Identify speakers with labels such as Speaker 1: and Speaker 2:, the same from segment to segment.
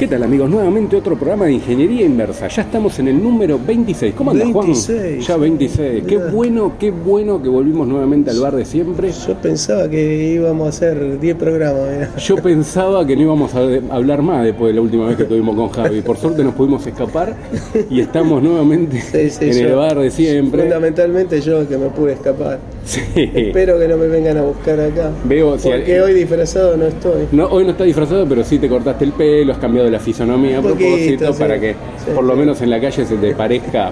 Speaker 1: ¿Qué tal amigos? Nuevamente otro programa de Ingeniería Inversa. Ya estamos en el número 26. ¿Cómo anda Juan?
Speaker 2: 26.
Speaker 1: Ya 26. Qué
Speaker 2: Mirá.
Speaker 1: bueno, qué bueno que volvimos nuevamente al bar de siempre.
Speaker 2: Yo pensaba que íbamos a hacer 10 programas, mirá.
Speaker 1: Yo pensaba que no íbamos a de- hablar más después de la última vez que estuvimos con Javi. Por suerte nos pudimos escapar y estamos nuevamente
Speaker 2: Sí, sí,
Speaker 1: en el
Speaker 2: yo-
Speaker 1: bar de siempre.
Speaker 2: Fundamentalmente yo que me pude escapar.
Speaker 1: Sí.
Speaker 2: Espero que no me vengan a buscar acá.
Speaker 1: Veo, si
Speaker 2: Porque hoy disfrazado no estoy.
Speaker 1: No, hoy no está disfrazado, pero sí te cortaste el pelo, has cambiado la fisonomía a propósito
Speaker 2: sí.
Speaker 1: para que
Speaker 2: Sí,
Speaker 1: por lo menos en la calle se te parezca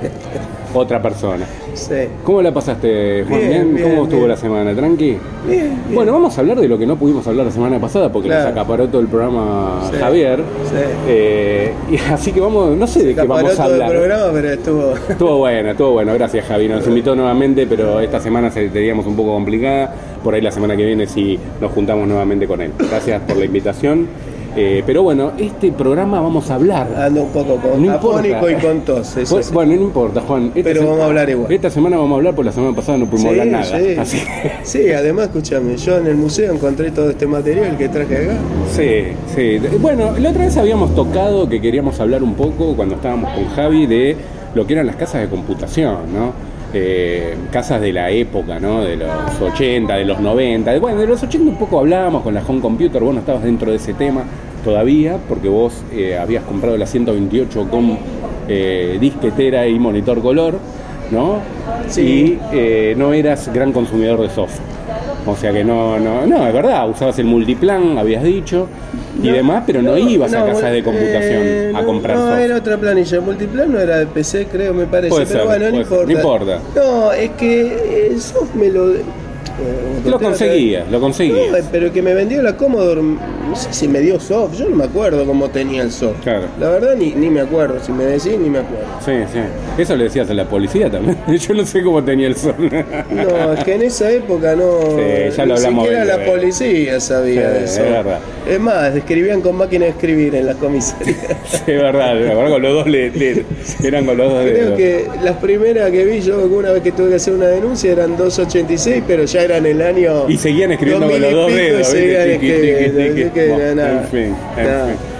Speaker 1: otra persona.
Speaker 2: Sí.
Speaker 1: ¿Cómo la pasaste, Juan?
Speaker 2: Bien, bien,
Speaker 1: ¿Cómo estuvo
Speaker 2: bien.
Speaker 1: la semana? ¿Tranqui?
Speaker 2: Bien.
Speaker 1: Bueno, vamos a hablar de lo que no pudimos hablar la semana pasada porque
Speaker 2: Claro.
Speaker 1: nos acaparó todo el programa
Speaker 2: Sí.
Speaker 1: Javier.
Speaker 2: Sí.
Speaker 1: Eh, y así que vamos, no sé de qué vamos a
Speaker 2: todo el
Speaker 1: hablar.
Speaker 2: programa, pero estuvo.
Speaker 1: Estuvo bueno, estuvo bueno, gracias Javi. Nos invitó nuevamente, pero esta semana se teníamos un poco complicada. Por ahí la semana que viene sí nos juntamos nuevamente con él. Gracias por la invitación. Eh, pero bueno, este programa vamos a hablar.
Speaker 2: Ando un poco con,
Speaker 1: No
Speaker 2: y con tos. eso
Speaker 1: Pues,
Speaker 2: sí.
Speaker 1: Bueno, no importa, Juan.
Speaker 2: Pero vamos a hablar igual.
Speaker 1: Esta semana vamos a hablar, porque la semana pasada no pudimos
Speaker 2: Sí,
Speaker 1: hablar nada.
Speaker 2: sí.
Speaker 1: Así
Speaker 2: Sí, además, escúchame, yo en el museo encontré todo este material que traje acá.
Speaker 1: Sí, sí. Bueno, la otra vez habíamos tocado que queríamos hablar un poco cuando estábamos con Javi de lo que eran las casas de computación, ¿no? Eh, casas de la época, ¿no? De los 80, de los 90. de- Bueno, de los 80 un poco hablábamos con la home computer, vos no estabas dentro de ese tema todavía, porque vos eh, habías comprado la 128 con eh, disquetera y monitor color, ¿no?
Speaker 2: Sí.
Speaker 1: Y eh, no eras gran consumidor de software. O sea que no, no, no, es verdad, usabas el multiplan, habías dicho, y
Speaker 2: No,
Speaker 1: demás, pero no, ibas a
Speaker 2: no,
Speaker 1: casas de computación
Speaker 2: eh,
Speaker 1: a
Speaker 2: no,
Speaker 1: comprar
Speaker 2: No, era otra planilla. Multiplan no era de PC, creo, me parece.
Speaker 1: Puede
Speaker 2: pero
Speaker 1: ser,
Speaker 2: bueno, no importa.
Speaker 1: no importa.
Speaker 2: No, es que el soft me lo. Eh,
Speaker 1: Lo conseguías, lo conseguías.
Speaker 2: No, pero que me vendió la Commodore, no sé si me dio soft, yo no me acuerdo cómo tenía el soft.
Speaker 1: Claro.
Speaker 2: La verdad ni, ni me acuerdo, si me decís ni me acuerdo.
Speaker 1: Sí, sí. Eso le decías a la policía también. Yo no sé cómo tenía el sol.
Speaker 2: No, es que en esa época no.
Speaker 1: Sí, ya lo
Speaker 2: ni
Speaker 1: hablamos
Speaker 2: siquiera
Speaker 1: veinte
Speaker 2: la policía sabía de eso.
Speaker 1: es verdad.
Speaker 2: Es más, escribían con máquina de escribir en las comisarías.
Speaker 1: Es verdad, con los dos le, le- eran con los dos
Speaker 2: Creo
Speaker 1: dedos.
Speaker 2: que las primeras que vi yo una vez que tuve que hacer una denuncia eran 286, pero ya eran el año.
Speaker 1: Y seguían escribiendo con
Speaker 2: 2000
Speaker 1: los dos dedos. En fin, en.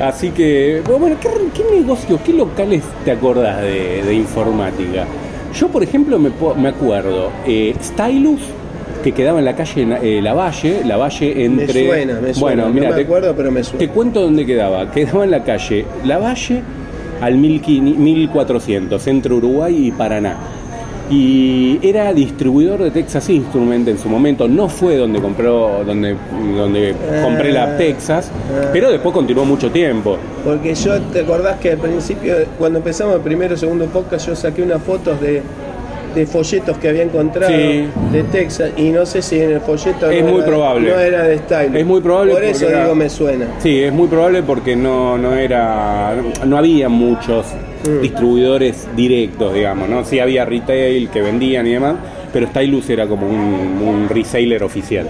Speaker 1: Así que, bueno, ¿qué, qué negocios, qué locales te acordás de, de informática? Yo, por ejemplo, me, me acuerdo, eh, Stylus, que quedaba en la calle eh, Lavalle, Lavalle
Speaker 2: Me
Speaker 1: entre...
Speaker 2: suena, me suena.
Speaker 1: Bueno,
Speaker 2: no
Speaker 1: mira,
Speaker 2: me
Speaker 1: te,
Speaker 2: acuerdo, pero me suena.
Speaker 1: te cuento dónde quedaba. Quedaba en la calle Lavalle al 1500 1400, entre Uruguay y Paraná. Y era distribuidor de Texas Instrument en su momento. No fue donde compró, donde, donde compré la
Speaker 2: Ah,
Speaker 1: Texas,
Speaker 2: ah.
Speaker 1: pero después continuó mucho tiempo.
Speaker 2: Porque yo, ¿te acordás que al principio, cuando empezamos el primero o segundo podcast, yo saqué unas fotos de, de folletos que había encontrado
Speaker 1: Sí.
Speaker 2: de Texas y no sé si en el folleto
Speaker 1: Es
Speaker 2: no
Speaker 1: muy
Speaker 2: era-
Speaker 1: probable.
Speaker 2: no era de Style.
Speaker 1: Es muy probable
Speaker 2: Por eso
Speaker 1: era-
Speaker 2: digo me suena.
Speaker 1: Sí, es muy probable porque no, no era, no había muchos
Speaker 2: Mm.
Speaker 1: distribuidores directos, digamos, ¿no? Sí había retail que vendían y demás, pero Stylus era como un, reseller oficial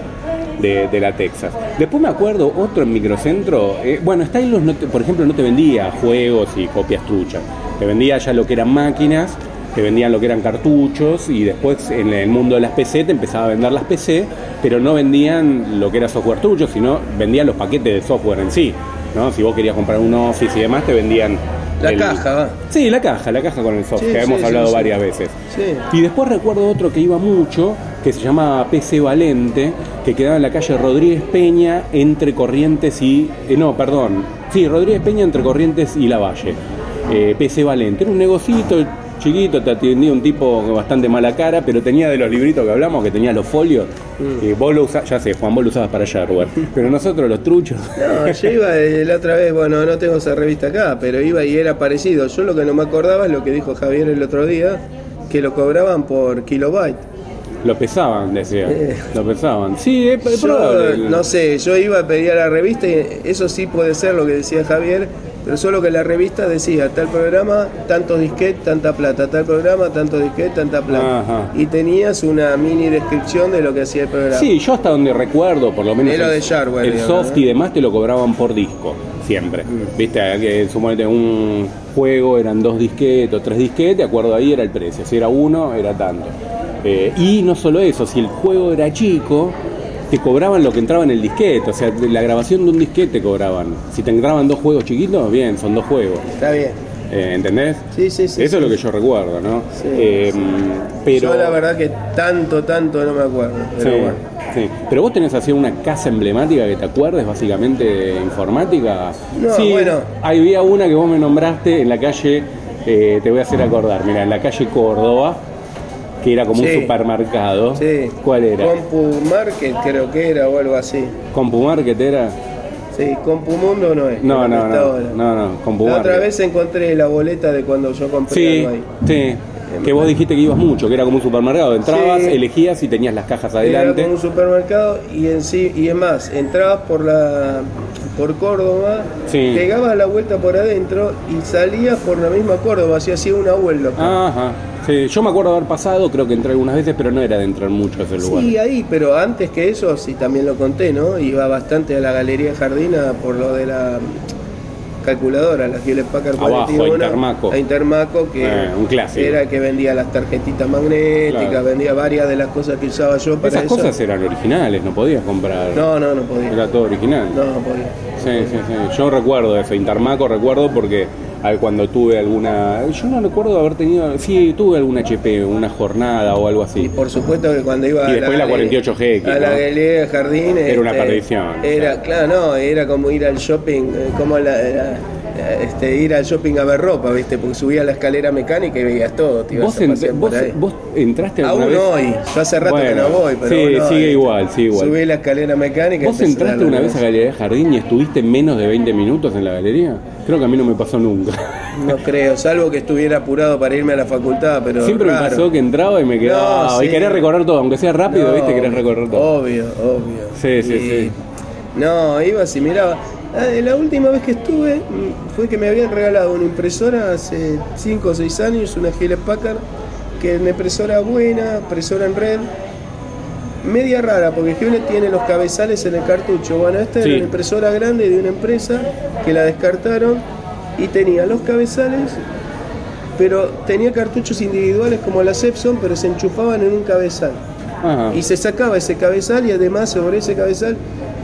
Speaker 1: de, la Texas. Después me acuerdo otro en microcentro, eh, bueno, Stylus, no por ejemplo, no te vendía juegos y copias truchas, te vendía ya lo que eran máquinas, te vendían lo que eran cartuchos y después en el mundo de las PC te empezaba a vender las PC, pero no vendían lo que era software trucho, sino vendían los paquetes de software en sí. ¿no? Si vos querías comprar un Office y demás, te vendían...
Speaker 2: La
Speaker 1: el-
Speaker 2: caja, va.
Speaker 1: Sí, la caja, la caja con el software,
Speaker 2: Sí,
Speaker 1: que
Speaker 2: sí,
Speaker 1: hemos
Speaker 2: sí,
Speaker 1: hablado
Speaker 2: sí.
Speaker 1: varias veces.
Speaker 2: Sí.
Speaker 1: Y después recuerdo otro que iba mucho, que se llama PC Valente, que quedaba en la calle Rodríguez Peña, entre Corrientes y... eh, no, perdón. Sí, Rodríguez Peña entre Corrientes y La Valle. Eh, PC Valente. Era un negocito chiquito, te atendía un tipo bastante mala cara, pero tenía de los libritos que hablamos, que tenía los folios.
Speaker 2: Mm.
Speaker 1: Y vos lo usabas, ya sé, Juan, vos lo usabas para shareware. Pero nosotros los truchos...
Speaker 2: No, yo iba eh, la otra vez, bueno, no tengo esa revista acá, pero iba y era parecido. Yo lo que no me acordaba es lo que dijo Javier el otro día, que lo cobraban por kilobyte.
Speaker 1: Lo pesaban, decía.
Speaker 2: Eh.
Speaker 1: Lo pesaban. Sí, es, es
Speaker 2: Yo,
Speaker 1: probable.
Speaker 2: no sé, yo iba a pedir a la revista y eso sí puede ser lo que decía Javier, pero solo que la revista decía tal programa, tantos disquetes, tanta plata, tal programa, tantos disquetes, tanta plata.
Speaker 1: Ajá.
Speaker 2: Y tenías una mini descripción de lo que hacía el programa.
Speaker 1: Sí, yo hasta donde recuerdo, por lo menos
Speaker 2: lo
Speaker 1: el,
Speaker 2: de Shareware,
Speaker 1: el
Speaker 2: digamos,
Speaker 1: soft y demás te lo cobraban por disco, siempre. Viste, que suponete un juego eran dos disquetes o tres disquetes, de acuerdo ahí era el precio. Si era uno, era tanto. Eh, y no solo eso, si el juego era chico, te cobraban lo que entraba en el disquete, o sea, de la grabación de un disquete cobraban. Si te entraban dos juegos chiquitos, bien, son dos juegos.
Speaker 2: Está bien.
Speaker 1: Eh, ¿Entendés?
Speaker 2: Sí, sí, sí.
Speaker 1: Eso
Speaker 2: sí.
Speaker 1: es lo que yo recuerdo, ¿no?
Speaker 2: Sí,
Speaker 1: Eh,
Speaker 2: sí.
Speaker 1: Pero,
Speaker 2: Yo la verdad que tanto, tanto no me acuerdo. Pero
Speaker 1: sí,
Speaker 2: bueno.
Speaker 1: sí. Pero vos tenés así una casa emblemática que te acuerdes, básicamente informática.
Speaker 2: No,
Speaker 1: sí,
Speaker 2: bueno.
Speaker 1: Había una que vos me nombraste en la calle, eh, te voy a hacer acordar, mira, en la calle Córdoba, que era como
Speaker 2: Sí.
Speaker 1: un supermercado.
Speaker 2: Sí.
Speaker 1: ¿Cuál era?
Speaker 2: Compu Market creo que era o algo así.
Speaker 1: ¿Compumarket era?
Speaker 2: Sí, Compu Mundo no es.
Speaker 1: No, no, no,
Speaker 2: ahora.
Speaker 1: no, no,
Speaker 2: La
Speaker 1: Compumarket.
Speaker 2: otra vez encontré la boleta de cuando yo compré
Speaker 1: Sí,
Speaker 2: algo ahí.
Speaker 1: sí. Que vos dijiste que ibas mucho, que era como un supermercado. Entrabas,
Speaker 2: Sí.
Speaker 1: elegías y tenías las cajas
Speaker 2: Era
Speaker 1: adelante.
Speaker 2: como un supermercado y en sí, y es más, entrabas por la por Córdoba,
Speaker 1: Sí.
Speaker 2: pegabas la vuelta por adentro y salías por la misma Córdoba, así hacía una vuelta.
Speaker 1: Ajá. Sí, yo me acuerdo haber pasado, creo que entré algunas veces, pero no era de entrar mucho a ese lugar.
Speaker 2: Sí, ahí, pero antes que eso, sí también lo conté, ¿no? Iba bastante a la Galería Jardina por lo de la calculadora, la Hewlett Packard
Speaker 1: Abajo,
Speaker 2: 41.
Speaker 1: Intermaco.
Speaker 2: A Intermaco, que
Speaker 1: Eh, un clásico.
Speaker 2: era que vendía las tarjetitas magnéticas,
Speaker 1: Claro.
Speaker 2: vendía varias de las cosas que usaba yo para
Speaker 1: Esas
Speaker 2: eso.
Speaker 1: cosas eran originales, no podías comprar.
Speaker 2: No, no, no podía.
Speaker 1: Era todo original.
Speaker 2: No, no podía.
Speaker 1: Sí, sí, sí. Yo recuerdo ese Intermaco, recuerdo porque cuando tuve alguna. Yo no recuerdo haber tenido. Sí, tuve algún HP, una jornada o algo
Speaker 2: Y
Speaker 1: así.
Speaker 2: por supuesto que cuando iba
Speaker 1: Y
Speaker 2: a
Speaker 1: después la
Speaker 2: galería-
Speaker 1: 48GX,
Speaker 2: a la galería Jardín
Speaker 1: Era una
Speaker 2: este,
Speaker 1: perdición,
Speaker 2: Era,
Speaker 1: o sea.
Speaker 2: claro, no, era como ir al shopping, eh, como la, este, ir al shopping a ver ropa, ¿viste? Porque subía la escalera mecánica y veías todo, te ibas
Speaker 1: ¿Vos,
Speaker 2: por
Speaker 1: vos, vos entraste alguna
Speaker 2: Aún
Speaker 1: vez?
Speaker 2: hoy, yo hace rato que no voy, pero
Speaker 1: sí, sigue igual, sigue igual.
Speaker 2: Subí la escalera mecánica y
Speaker 1: ¿Vos entraste una vez a. Galería de Jardín y estuviste menos de 20 minutos en la galería? Creo que a mí no me pasó nunca.
Speaker 2: No creo, salvo que estuviera apurado para irme a la facultad, pero
Speaker 1: Siempre me pasó que entraba y me quedaba.
Speaker 2: No,
Speaker 1: Y
Speaker 2: sí.
Speaker 1: querés recorrer todo, aunque sea rápido,
Speaker 2: No,
Speaker 1: ¿viste? Querés recorrer todo.
Speaker 2: Obvio, obvio.
Speaker 1: Sí, sí,
Speaker 2: Y-
Speaker 1: sí.
Speaker 2: No, iba así, miraba. Ah, La última vez que estuve mm, fue que me habían regalado una impresora hace 5 o 6 años, una Hewlett Packard, que es una impresora buena, impresora en red, media rara, porque Hewlett tiene los cabezales en el cartucho. Bueno, esta
Speaker 1: Sí.
Speaker 2: era una impresora grande de una empresa que la descartaron y tenía los cabezales, pero tenía cartuchos individuales como la Epson, pero se enchufaban en un cabezal.
Speaker 1: Ajá.
Speaker 2: Y se sacaba ese cabezal y además sobre ese cabezal,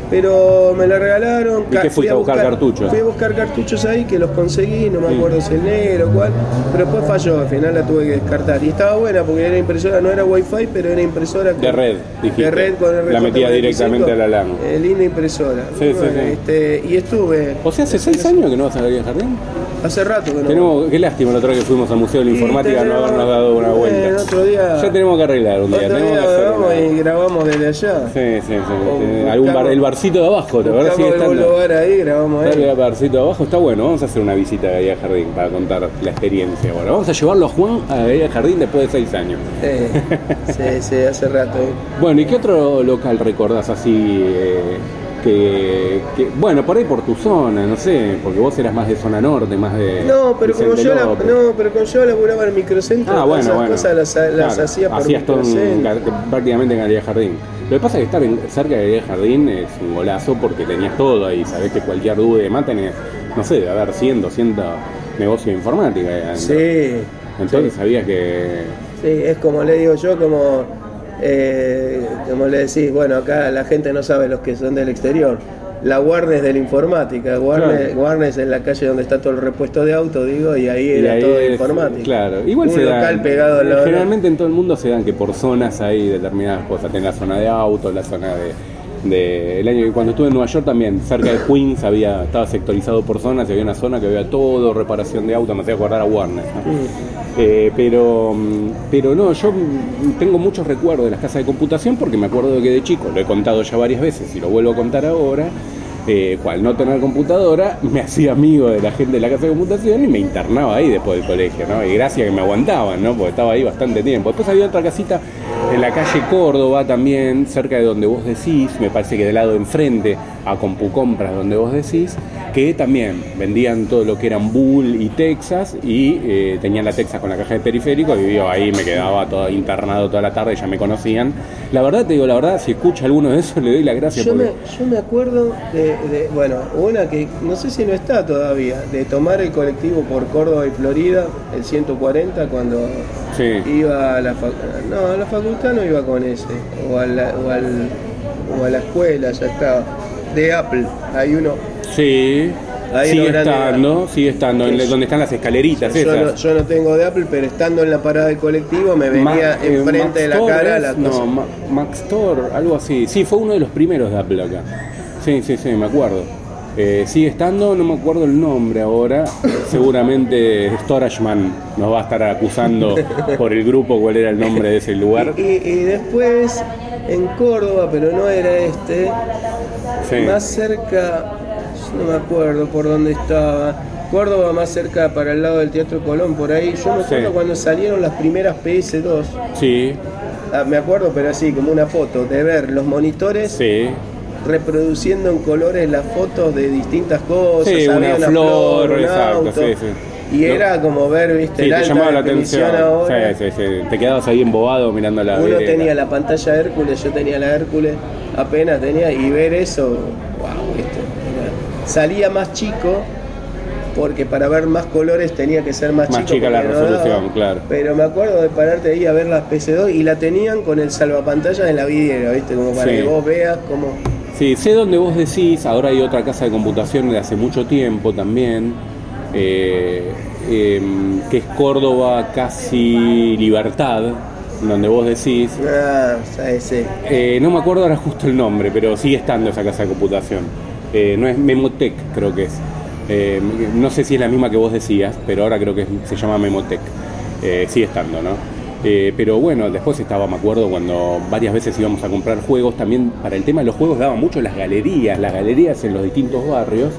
Speaker 2: pero me la regalaron.
Speaker 1: ¿Y qué fuiste
Speaker 2: fui
Speaker 1: a buscar cartuchos?
Speaker 2: Fui a buscar cartuchos ahí que los conseguí, no me
Speaker 1: Sí.
Speaker 2: acuerdo si el negro o cuál, pero después falló, al final la tuve que descartar. Y estaba buena porque era impresora, no era wifi, pero era impresora con-
Speaker 1: De red, dijiste.
Speaker 2: De red con el
Speaker 1: La metía directamente a la LAN.
Speaker 2: Eh, linda impresora.
Speaker 1: Sí, sí,
Speaker 2: Bueno,
Speaker 1: sí.
Speaker 2: este, y estuve.
Speaker 1: O sea, hace seis años que no vas a Galería de Jardín.
Speaker 2: Hace rato que no.
Speaker 1: Tenemos, qué lástima la otra vez que fuimos al Museo de la Informática no
Speaker 2: tenemos-
Speaker 1: habernos dado una vuelta.
Speaker 2: Bueno, otro día-
Speaker 1: Ya tenemos que arreglar un día.
Speaker 2: Otro
Speaker 1: tenemos
Speaker 2: día
Speaker 1: que hacer
Speaker 2: grabamos
Speaker 1: una-
Speaker 2: y grabamos desde allá.
Speaker 1: Sí, sí, sí. Algún bar- el barcito de abajo, ¿te acuerdas? Sigue
Speaker 2: Buscamos algún
Speaker 1: estando.
Speaker 2: lugar ahí, grabamos
Speaker 1: Está
Speaker 2: ahí.
Speaker 1: el barcito de abajo, está bueno. Vamos a hacer una visita a Galería Jardín para contar la experiencia. Bueno, vamos a llevarlo a Juan a Galería Jardín después de seis años.
Speaker 2: Sí, sí, hace rato. eh.
Speaker 1: Bueno, ¿y qué otro local recordás así? eh, que, que- bueno, por ahí por tu zona, no sé, porque vos eras más de zona norte, más de.
Speaker 2: No, pero como yo, la- no, pero como yo laboraba en el microcentro,
Speaker 1: Ah, bueno,
Speaker 2: esas
Speaker 1: bueno.
Speaker 2: cosas las, las
Speaker 1: Claro,
Speaker 2: hacía por
Speaker 1: Hacías todo prácticamente en Galería Jardín. Lo que pasa es que estar en- cerca de Galería Jardín es un golazo porque tenías todo ahí. Sabés que cualquier duda y demás tenés, no sé, debe haber 100, 200 negocios de informática. ahí.
Speaker 2: Sí,
Speaker 1: Entonces sabías que.
Speaker 2: sí, es como le digo yo, como, eh, como le decís, bueno, acá la gente no sabe los que son del exterior. La Warnes de la informática, Warnes,
Speaker 1: Claro.
Speaker 2: Warnes es la calle donde está todo el repuesto de auto, digo, y ahí
Speaker 1: y
Speaker 2: era
Speaker 1: ahí
Speaker 2: todo
Speaker 1: es-
Speaker 2: informática.
Speaker 1: Claro, igual
Speaker 2: Un
Speaker 1: se
Speaker 2: local
Speaker 1: dan-
Speaker 2: pegado lado.
Speaker 1: Generalmente en todo el mundo se dan que por zonas hay determinadas cosas. Tenés la zona de autos, la zona de. De- el año cuando estuve en Nueva York también, cerca de Queens había, estaba sectorizado por zonas y había una zona que había todo, reparación de autos, me hacía acordar a Warner. ¿no?
Speaker 2: Mm.
Speaker 1: Eh, pero, mm, pero no, yo tengo muchos recuerdos de las casas de computación porque me acuerdo de que de chico, lo he contado ya varias veces y lo vuelvo a contar ahora, eh, cual no tener computadora, me hacía amigo de la gente de la casa de computación y me internaba ahí después del colegio, ¿no? Y gracias que me aguantaban, ¿no? Porque estaba ahí bastante tiempo. Después había otra casita en la calle Córdoba también, cerca de donde vos decís, me parece que del lado de enfrente, a CompuCompras, donde vos decís, que también vendían todo lo que eran Bull y Texas y eh, tenían la Texas con la caja de periférico y yo ahí me quedaba todo internado toda la tarde, ya me conocían. La verdad, te digo la verdad, si escucha alguno de esos le doy la gracia
Speaker 2: Yo me,
Speaker 1: porque...
Speaker 2: yo me acuerdo de, de- bueno, una que no sé si no está todavía, de tomar el colectivo por Córdoba y Florida, el 140, cuando
Speaker 1: Sí.
Speaker 2: iba a la facultad, no, a la facultad no iba con ese, o, al- o al, o a la escuela, ya estaba. De Apple, hay uno.
Speaker 1: Sí.
Speaker 2: Ahí
Speaker 1: sigue
Speaker 2: grande.
Speaker 1: estando, sigue estando, donde están las escaleritas
Speaker 2: Yo no,
Speaker 1: esas.
Speaker 2: yo no tengo de Apple, pero estando en la parada del colectivo me venía
Speaker 1: eh,
Speaker 2: enfrente
Speaker 1: Max
Speaker 2: de la
Speaker 1: Torres,
Speaker 2: cara la cosa.
Speaker 1: No, Ma- Max Thor, algo así. Sí, fue uno de los primeros de Apple acá. Sí, sí, sí, me acuerdo. Eh, sigue estando, no me acuerdo el nombre ahora. Seguramente StorageMan nos va a estar acusando por el grupo cuál era el nombre de ese lugar.
Speaker 2: Y, y después en Córdoba, pero no era este,
Speaker 1: Sí.
Speaker 2: más cerca, no me acuerdo por dónde estaba. Córdoba más cerca para el lado del Teatro Colón, por ahí. Yo me acuerdo
Speaker 1: Sí.
Speaker 2: cuando salieron las primeras PS2.
Speaker 1: Sí,
Speaker 2: Ah, me acuerdo, pero así, como una foto, de ver los monitores
Speaker 1: sí.
Speaker 2: Reproduciendo en colores las fotos de distintas cosas.
Speaker 1: Sí,
Speaker 2: había
Speaker 1: una flor,
Speaker 2: un
Speaker 1: exacto,
Speaker 2: auto,
Speaker 1: sí, sí.
Speaker 2: Y era como ver, viste,
Speaker 1: Sí,
Speaker 2: la
Speaker 1: te llamaba la atención.
Speaker 2: ahora.
Speaker 1: Sí, sí, sí. Te quedabas ahí embobado mirando la
Speaker 2: Uno tenía la pantalla Hércules, yo tenía la Hércules, apenas tenía, y ver eso, wow, ¿viste? Era- salía más chico, porque para ver más colores tenía que ser más,
Speaker 1: Más
Speaker 2: chico.
Speaker 1: chica la
Speaker 2: no
Speaker 1: resolución,
Speaker 2: daba.
Speaker 1: claro.
Speaker 2: Pero me acuerdo de pararte ahí a ver las PC2 y la tenían con el salvapantalla en la vidriera, ¿viste? Como para
Speaker 1: Sí.
Speaker 2: que vos veas cómo.
Speaker 1: Sí, sé dónde vos decís, ahora hay otra casa de computación de hace mucho tiempo también, eh, em, que es Córdoba casi Libertad, donde vos decís,
Speaker 2: Ah, sea, ese.
Speaker 1: eh, no me acuerdo ahora justo el nombre, pero sigue estando esa casa de computación. Eh, no es Memotec, creo que es. No sé si es la misma que vos decías, pero ahora creo que se llama Memotec. Eh, sigue estando, ¿no? Eh, pero bueno, después estaba, me acuerdo, cuando varias veces íbamos a comprar juegos, también para el tema de los juegos daban mucho las galerías, las galerías en los distintos barrios.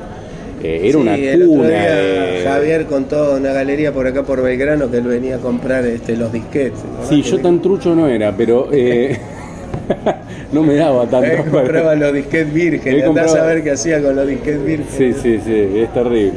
Speaker 1: Eh, era
Speaker 2: Sí,
Speaker 1: una
Speaker 2: el otro
Speaker 1: cuna
Speaker 2: día
Speaker 1: de-
Speaker 2: Javier contó una galería por acá por Belgrano que él venía a comprar este, los disquetes.
Speaker 1: Sí, yo tan trucho no era, pero eh, no me daba tanto.
Speaker 2: Él
Speaker 1: para-
Speaker 2: compraba los disquetes andás
Speaker 1: compraba-
Speaker 2: a ver qué hacía con los disquetes virgen.
Speaker 1: Sí, sí, sí, es terrible.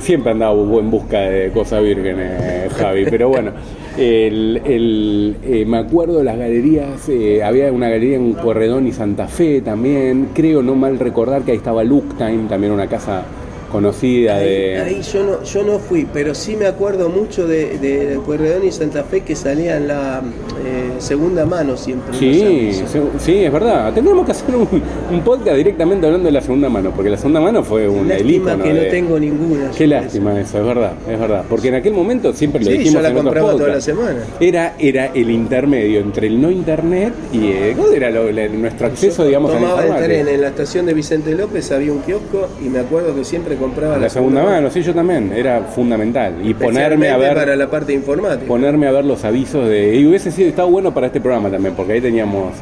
Speaker 1: Siempre andaba en busca de cosas vírgenes, Javi, pero bueno, el, el, eh, me acuerdo de las galerías, eh, había una galería en Corredón y Santa Fe también, creo no mal recordar que ahí estaba Look Time, también una casa conocida de...
Speaker 2: ahí yo no yo no fui, pero sí me acuerdo mucho de, de Corredón y Santa Fe que salía en la eh, segunda mano siempre.
Speaker 1: Sí, se- sí, es verdad. Tendríamos que hacer un, un podcast directamente hablando de la segunda mano, porque la segunda mano fue un el
Speaker 2: Lástima que no
Speaker 1: de-
Speaker 2: tengo ninguna.
Speaker 1: Qué
Speaker 2: yo
Speaker 1: lástima eso, es verdad, es verdad. Porque en aquel momento siempre lo
Speaker 2: Sí,
Speaker 1: dijimos
Speaker 2: yo la
Speaker 1: en otros
Speaker 2: compraba toda la semana.
Speaker 1: Era, era el intermedio entre el no internet y eh, ¿cuál era lo- la- nuestro acceso, digamos, a la
Speaker 2: Tomaba el
Speaker 1: informática?
Speaker 2: tren en la estación de Vicente López, había un kiosco y me acuerdo que siempre compraba
Speaker 1: La segunda mano, sí, yo también, era fundamental. Y ponerme a ver
Speaker 2: para la parte informática.
Speaker 1: ponerme a ver los avisos de. Y hubiese sido estado bueno para este programa también, porque ahí teníamos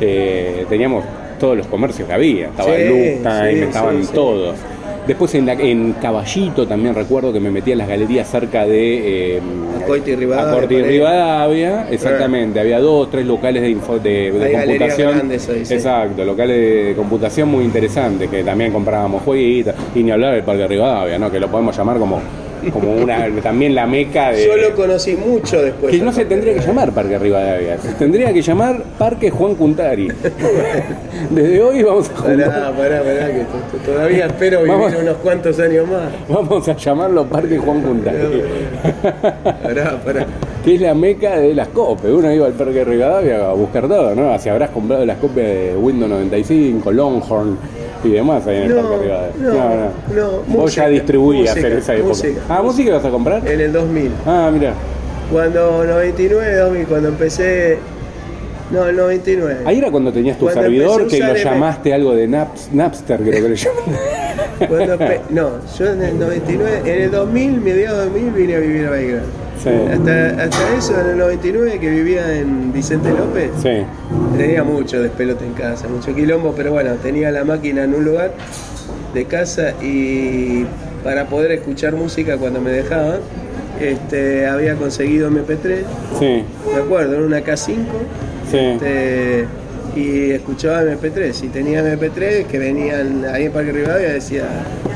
Speaker 1: eh, teníamos todos los comercios que había. Estaba
Speaker 2: Sí,
Speaker 1: el Look Time,
Speaker 2: sí,
Speaker 1: estaban
Speaker 2: sí.
Speaker 1: todos. Después en, la- en Caballito también recuerdo que me metía en las galerías cerca de eh,
Speaker 2: Acoite y Rivadavia,
Speaker 1: Acoite y. Rivadavia, exactamente. Había dos, tres locales de, info- de, computación.
Speaker 2: grandes ahí, sí.
Speaker 1: Exacto, locales de computación muy interesantes que también comprábamos jueguitos. Y ni hablar del Parque de Rivadavia, ¿no? que lo podemos llamar como, como una también la meca de.
Speaker 2: Yo lo conocí mucho después.
Speaker 1: Que no se tendría que llamar Parque Rivadavia, se tendría que llamar Parque Juan Cuntari. Desde hoy vamos a juntar-
Speaker 2: Pará, pará, pará, que todavía espero vivir
Speaker 1: Vamos.
Speaker 2: unos cuantos años más.
Speaker 1: vamos a llamarlo Parque Juan Cuntari.
Speaker 2: Pará, pará.
Speaker 1: Que es la meca de las copias. Uno iba al Parque Rivadavia a buscar todo, ¿no? Si habrás comprado las copias de Windows 95, Longhorn y demás ahí en el
Speaker 2: No,
Speaker 1: Parque Rivadavia.
Speaker 2: no, no,
Speaker 1: Vos
Speaker 2: música,
Speaker 1: ya distribuías
Speaker 2: música,
Speaker 1: en esa época.
Speaker 2: música.
Speaker 1: ah, ¿música vas a comprar?
Speaker 2: En el 2000.
Speaker 1: Ah, mira.
Speaker 2: Cuando 99, 2000, cuando empecé. No, el 99.
Speaker 1: Ahí era cuando tenías tu
Speaker 2: Cuando
Speaker 1: servidor que lo llamaste algo de Naps- Napster, creo que le llamaste.
Speaker 2: No, yo en el 99, en el 2000, mediados de 2000, vine a vivir a Belgrano.
Speaker 1: Sí.
Speaker 2: Hasta, hasta eso, en el 99, que vivía en Vicente López,
Speaker 1: Sí.
Speaker 2: tenía mucho despelote en casa, mucho quilombo, pero bueno, tenía la máquina en un lugar de casa y para poder escuchar música cuando me dejaban, este, había conseguido MP3,
Speaker 1: Sí.
Speaker 2: me acuerdo, en una K5,
Speaker 1: Sí.
Speaker 2: este, y escuchaba MP3. Y tenía MP3 que venían ahí en Parque Rivadavia decía,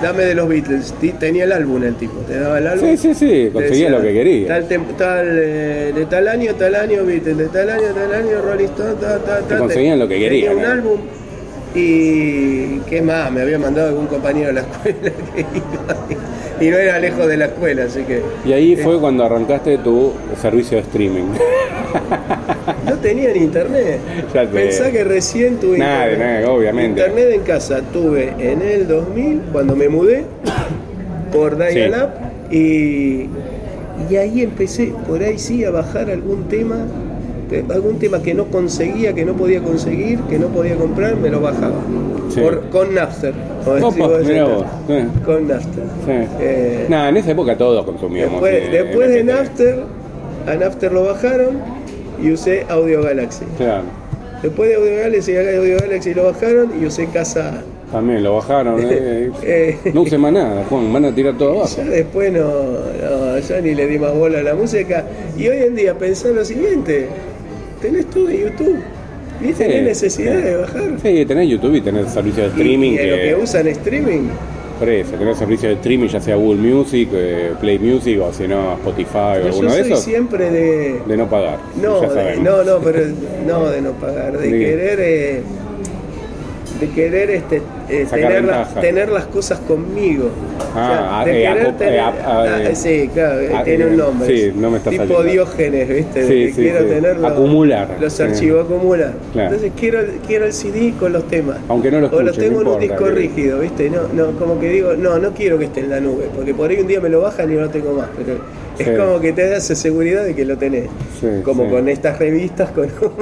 Speaker 2: dame de los Beatles. Tenía el álbum el tipo, te daba el álbum.
Speaker 1: Sí, sí, sí,
Speaker 2: te
Speaker 1: conseguía lo que quería.
Speaker 2: Tal, eh, de tal año, tal año, Beatles, de tal año, tal año, Rolling Stone, tal, tal, tal.
Speaker 1: conseguían lo que
Speaker 2: Tenía
Speaker 1: querían,
Speaker 2: un
Speaker 1: ¿eh?
Speaker 2: álbum. Y qué más, me había mandado algún compañero de la escuela que iba, y no era lejos de la escuela, así que
Speaker 1: Y ahí fue cuando arrancaste tu servicio de streaming.
Speaker 2: no tenían internet.
Speaker 1: Ya.
Speaker 2: Pensá que recién tuve
Speaker 1: Nada,
Speaker 2: internet.
Speaker 1: nada, obviamente.
Speaker 2: Internet en casa tuve en el 2000, cuando me mudé, por Dial-Up, y, y ahí empecé, por ahí sí, a bajar algún tema, algún tema que no conseguía, que no podía conseguir, que no podía comprar, me lo bajaba.
Speaker 1: Sí.
Speaker 2: Por- con Napster.
Speaker 1: Opa,
Speaker 2: vos,
Speaker 1: eh.
Speaker 2: Con Napster.
Speaker 1: Sí.
Speaker 2: Eh,
Speaker 1: Nada, en esa época todos consumíamos.
Speaker 2: Después,
Speaker 1: eh,
Speaker 2: después de
Speaker 1: MP3.
Speaker 2: Napster, a Napster lo bajaron y usé Audio Galaxy.
Speaker 1: Claro.
Speaker 2: Después de Audio Galaxy, Audio Galaxy lo bajaron y usé Casa.
Speaker 1: También lo bajaron. eh.
Speaker 2: Eh,
Speaker 1: No use más nada, Juan, van a tirar todo abajo.
Speaker 2: ya después no, no, ya ni le di más bola a la música. Y hoy en día pensá lo siguiente, tenés todo en YouTube. ¿Viste?
Speaker 1: Sí,
Speaker 2: Tenés necesidad
Speaker 1: sí.
Speaker 2: de bajar.
Speaker 1: Sí, tenés YouTube y tenés servicio de streaming.
Speaker 2: y, lo
Speaker 1: que
Speaker 2: usan streaming,
Speaker 1: Por eso, tenés servicio de streaming, ya sea Google Music, eh, Play Music o si no Spotify o
Speaker 2: yo
Speaker 1: alguno de
Speaker 2: soy
Speaker 1: esos,
Speaker 2: siempre de...
Speaker 1: de no pagar.
Speaker 2: No, de- no, no, pero no de no pagar, de querer, eh, de querer este, eh, tener, las, tener las cosas conmigo.
Speaker 1: Ah,
Speaker 2: de querer tener- sí, claro, eh,
Speaker 1: ah,
Speaker 2: tiene
Speaker 1: eh,
Speaker 2: un nombre.
Speaker 1: sí, no me está
Speaker 2: tipo
Speaker 1: saliendo.
Speaker 2: Diógenes, ¿viste? De
Speaker 1: Sí,
Speaker 2: quiero tener los,
Speaker 1: Acumular,
Speaker 2: los archivos, acumular.
Speaker 1: Claro.
Speaker 2: Entonces quiero, quiero el CD con los temas.
Speaker 1: Aunque no lo
Speaker 2: O los
Speaker 1: escuche,
Speaker 2: tengo
Speaker 1: no
Speaker 2: en un disco
Speaker 1: que-
Speaker 2: rígido, ¿viste? No, no, como que digo, no, no quiero que esté en la nube, porque por ahí un día me lo bajan y no lo tengo más, pero es
Speaker 1: Sí.
Speaker 2: como que te da esa seguridad de que lo tenés.
Speaker 1: Sí,
Speaker 2: como
Speaker 1: sí.
Speaker 2: con estas revistas, con un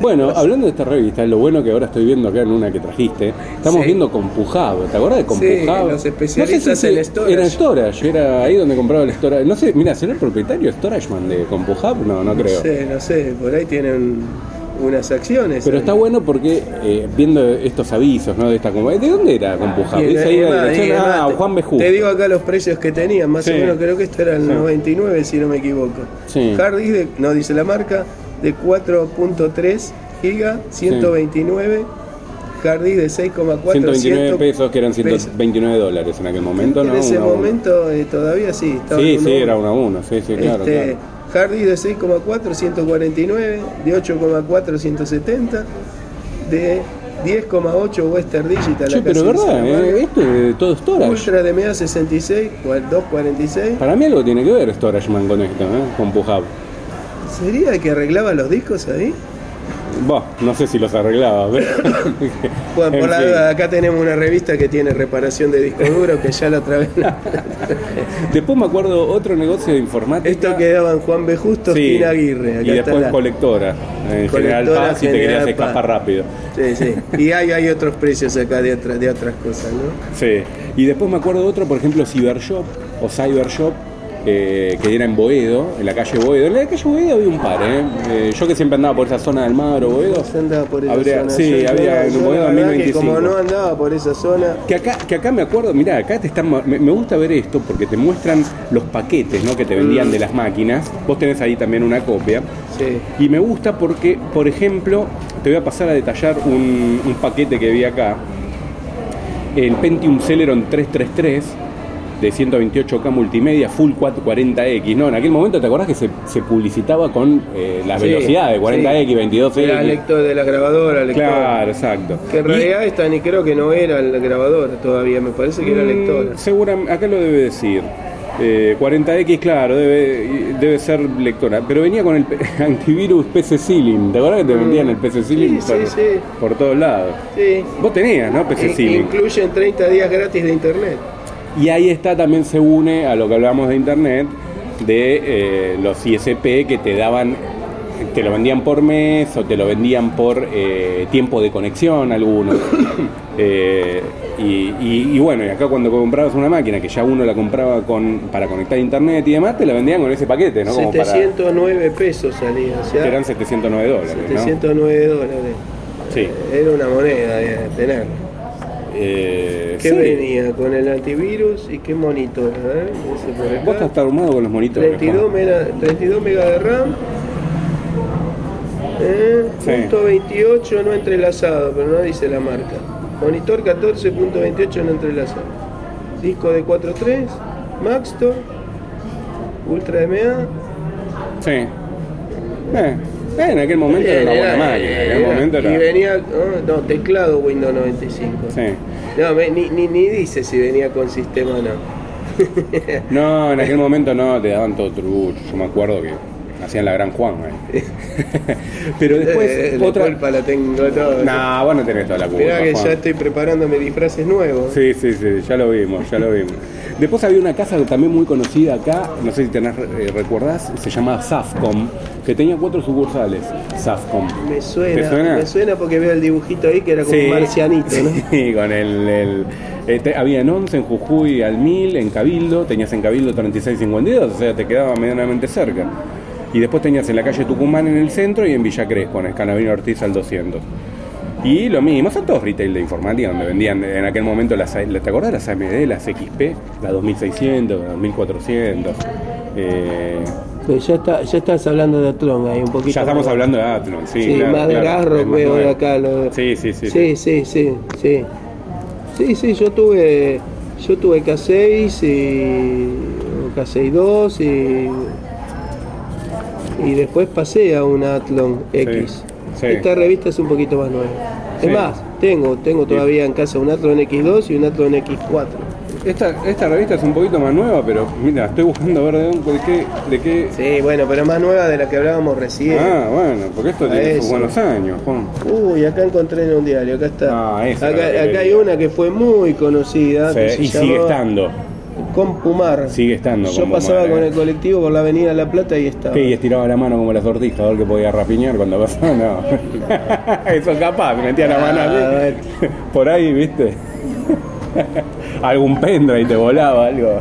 Speaker 1: Bueno,
Speaker 2: cosas.
Speaker 1: hablando de esta revista, lo bueno que ahora estoy viendo acá en una que trajiste, estamos viendo Compujado. ¿Te acuerdas de Compujado?
Speaker 2: los especialistas en storage.
Speaker 1: Era storage, era ahí donde compraba el storage. No sé, mira, ¿será el propietario StorageMan de Compujado? No, no creo.
Speaker 2: No sé, no sé, por ahí tienen unas acciones.
Speaker 1: Pero
Speaker 2: ahí.
Speaker 1: está bueno porque eh, viendo estos avisos, ¿no? De esta ¿De dónde era
Speaker 2: y
Speaker 1: Ah, Juan Bejú.
Speaker 2: Te digo acá los precios que tenían, más
Speaker 1: Sí.
Speaker 2: o menos creo que esto era el
Speaker 1: Sí.
Speaker 2: 99 si no me equivoco.
Speaker 1: Sí.
Speaker 2: Hard disk, de- no dice la marca, de 4.3 giga, 129. Hard disk de 6,4
Speaker 1: 129
Speaker 2: 100
Speaker 1: pesos, que eran
Speaker 2: pesos.
Speaker 1: 129 dólares en aquel momento, ¿no?
Speaker 2: En ese momento eh, todavía sí. estaba
Speaker 1: Sí, sí,
Speaker 2: uno
Speaker 1: era
Speaker 2: uno.
Speaker 1: uno a uno, sí, sí, claro,
Speaker 2: Este,
Speaker 1: claro.
Speaker 2: Hard disk de 6,4, 149, de 8,4, 170, de 10,8 Western Digital.
Speaker 1: Che, pero verdad, eh, esto es todo storage.
Speaker 2: Ultra de MEA 66, cual- 246.
Speaker 1: Para mí algo tiene que ver StorageMan con esto, ¿eh? Con Pujab.
Speaker 2: ¿Sería el que arreglaba los discos ahí?
Speaker 1: Bah, no sé si los arreglaba, pero...
Speaker 2: Por la duda, acá tenemos una revista que tiene reparación de disco duro, que ya la otra vez.
Speaker 1: Después me acuerdo otro negocio de informática.
Speaker 2: Esto quedaba en Juan B. Justo,
Speaker 1: Sí,
Speaker 2: Tina Aguirre.
Speaker 1: Y después
Speaker 2: la-
Speaker 1: colectora. En General
Speaker 2: Colectora
Speaker 1: Paz y te querías
Speaker 2: General
Speaker 1: escapar rápido.
Speaker 2: Sí, sí. Y hay, hay otros precios acá de, otra- de otras cosas, ¿no?
Speaker 1: Sí. Y después me acuerdo otro, por ejemplo, Cybershop o Cybershop, eh, que era en Boedo, en la calle Boedo. En la calle Boedo había un par, ¿eh? Eh, yo que siempre andaba por esa zona del Magro, Boedo.
Speaker 2: Andaba por esa
Speaker 1: Habría-
Speaker 2: zona.
Speaker 1: sí,
Speaker 2: Yo-
Speaker 1: había en Boedo en
Speaker 2: verdad que
Speaker 1: 1025.
Speaker 2: como no andaba por esa zona,
Speaker 1: Que acá, que acá me acuerdo, mirá, acá te están, me, me gusta ver esto porque te muestran los paquetes ¿no? que te vendían de las máquinas. Vos tenés ahí también una copia.
Speaker 2: sí.
Speaker 1: Y me gusta porque, por ejemplo, te voy a pasar a detallar un, un paquete que vi acá. El Pentium Celeron 333 de 128K multimedia Full 440X. No, en aquel momento te acordás que se, se publicitaba con eh, las
Speaker 2: Sí,
Speaker 1: velocidades, 40X,
Speaker 2: sí.
Speaker 1: 22X.
Speaker 2: Era lector de la grabadora, lector.
Speaker 1: Claro, exacto.
Speaker 2: Que en
Speaker 1: Y-
Speaker 2: realidad esta ni creo que no era la grabadora todavía, me parece que era
Speaker 1: Mm,
Speaker 2: lectora.
Speaker 1: Seguramente, acá lo debe decir. Eh, 40X, claro, debe, debe ser lectora. Pero venía con el antivirus PC Ceiling. ¿Te acuerdas que te vendían el PC Ceiling
Speaker 2: Mm. Sí,
Speaker 1: por,
Speaker 2: sí, sí.
Speaker 1: por todos lados?
Speaker 2: Sí.
Speaker 1: Vos tenías, ¿no? PC
Speaker 2: In-
Speaker 1: Ceiling.
Speaker 2: Incluyen 30 días gratis de internet.
Speaker 1: Y ahí está también se une a lo que hablamos de internet, de eh, los ISP que te daban, te lo vendían por mes o te lo vendían por eh, tiempo de conexión algunos. Eh, y, y- y bueno, y acá cuando comprabas una máquina, que ya uno la compraba con para conectar a internet y demás, te la vendían con ese paquete, ¿no? Como para,
Speaker 2: 709 pesos salía, o sea,
Speaker 1: eran 709 dólares, ¿no?
Speaker 2: 709 dólares.
Speaker 1: Sí.
Speaker 2: Era una moneda de tener.
Speaker 1: Eh,
Speaker 2: ¿Qué
Speaker 1: sí.
Speaker 2: venía? Con el antivirus y qué monitor. Ver, ese.
Speaker 1: Vos estás armado con los monitores.
Speaker 2: 32,
Speaker 1: Juan.
Speaker 2: mega, 32 mega de RAM. Eh,
Speaker 1: Sí.
Speaker 2: punto 28 no entrelazado, pero no dice la marca. Monitor 14.28 no entrelazado. Disco de 4.3, Maxtor, Ultra MA.
Speaker 1: Sí. Eh, eh, en aquel momento era una buena máquina. En aquel
Speaker 2: era-
Speaker 1: momento era.
Speaker 2: Y venía, oh, no, teclado Windows 95.
Speaker 1: Sí.
Speaker 2: No, me- ni, ni, ni dice si venía con sistema o no.
Speaker 1: No, en aquel momento no, te daban todo trucho. Yo me acuerdo que hacían la gran Juan ahí. Pero después,
Speaker 2: Eh, la
Speaker 1: otra.
Speaker 2: culpa la tengo toda.
Speaker 1: Nah, vos no tenés toda la culpa.
Speaker 2: Mirá que
Speaker 1: Juan.
Speaker 2: ya estoy preparándome disfraces nuevos.
Speaker 1: Sí, sí, sí, ya lo vimos, ya lo vimos. Después había una casa también muy conocida acá, no sé si tenés, eh, recordás, se llamaba Safcom, que tenía cuatro sucursales. Safcom.
Speaker 2: Me suena,
Speaker 1: ¿Te suena?
Speaker 2: me suena porque veo el dibujito ahí que era como
Speaker 1: Sí,
Speaker 2: un marcianito, ¿no?
Speaker 1: Sí, con el. el- este, había en 11, en Jujuy, al 1000, en Cabildo, tenías en Cabildo 3652, o sea, te quedaba medianamente cerca. Y después tenías en la calle Tucumán en el centro y en Villa Crespo, en Escanabino Ortiz al 200. Y lo mismo, son todos retail de informática donde vendían en aquel momento las, ¿te acordás las AMD, las XP, las 2600, las 2400? Eh,
Speaker 2: Pero ya, está, ya estás hablando de Tron ahí un poquito.
Speaker 1: ya estamos
Speaker 2: más.
Speaker 1: hablando de Athlon, sí.
Speaker 2: Sí,
Speaker 1: claro,
Speaker 2: más de
Speaker 1: claro, más
Speaker 2: veo de acá. lo-
Speaker 1: Sí, sí, sí.
Speaker 2: Sí, sí, sí, sí. Sí, sí, yo tuve, yo tuve K6 y K6-2 y, y después pasé a un Athlon X.
Speaker 1: sí.
Speaker 2: Esta revista es un poquito más nueva. Es
Speaker 1: Sí.
Speaker 2: más, tengo, tengo todavía en casa un Athlon X2 y un Athlon X4.
Speaker 1: Esta, esta revista es un poquito más nueva, pero mira, estoy buscando ver de, dónde- de qué... De qué...
Speaker 2: Sí, bueno, pero más nueva de la que hablábamos recién.
Speaker 1: Ah, bueno, porque esto
Speaker 2: A
Speaker 1: tiene sus buenos años, Juan.
Speaker 2: Uy, acá encontré en un diario, acá está.
Speaker 1: Ah, esa
Speaker 2: acá, hay una que fue muy conocida. que
Speaker 1: Sí,
Speaker 2: se
Speaker 1: y sigue
Speaker 2: llamaba
Speaker 1: estando.
Speaker 2: Compumar.
Speaker 1: Sigue estando.
Speaker 2: Yo pasaba
Speaker 1: madre.
Speaker 2: con el colectivo por la Avenida La Plata y estaba.
Speaker 1: ¿Qué? Y estiraba la mano como la sortija, a ver que podía rapiñar cuando pasaba. No. Eso es capaz, me metía la mano
Speaker 2: Ah,
Speaker 1: así. Por ahí, ¿viste? Algún pendrive te volaba, algo.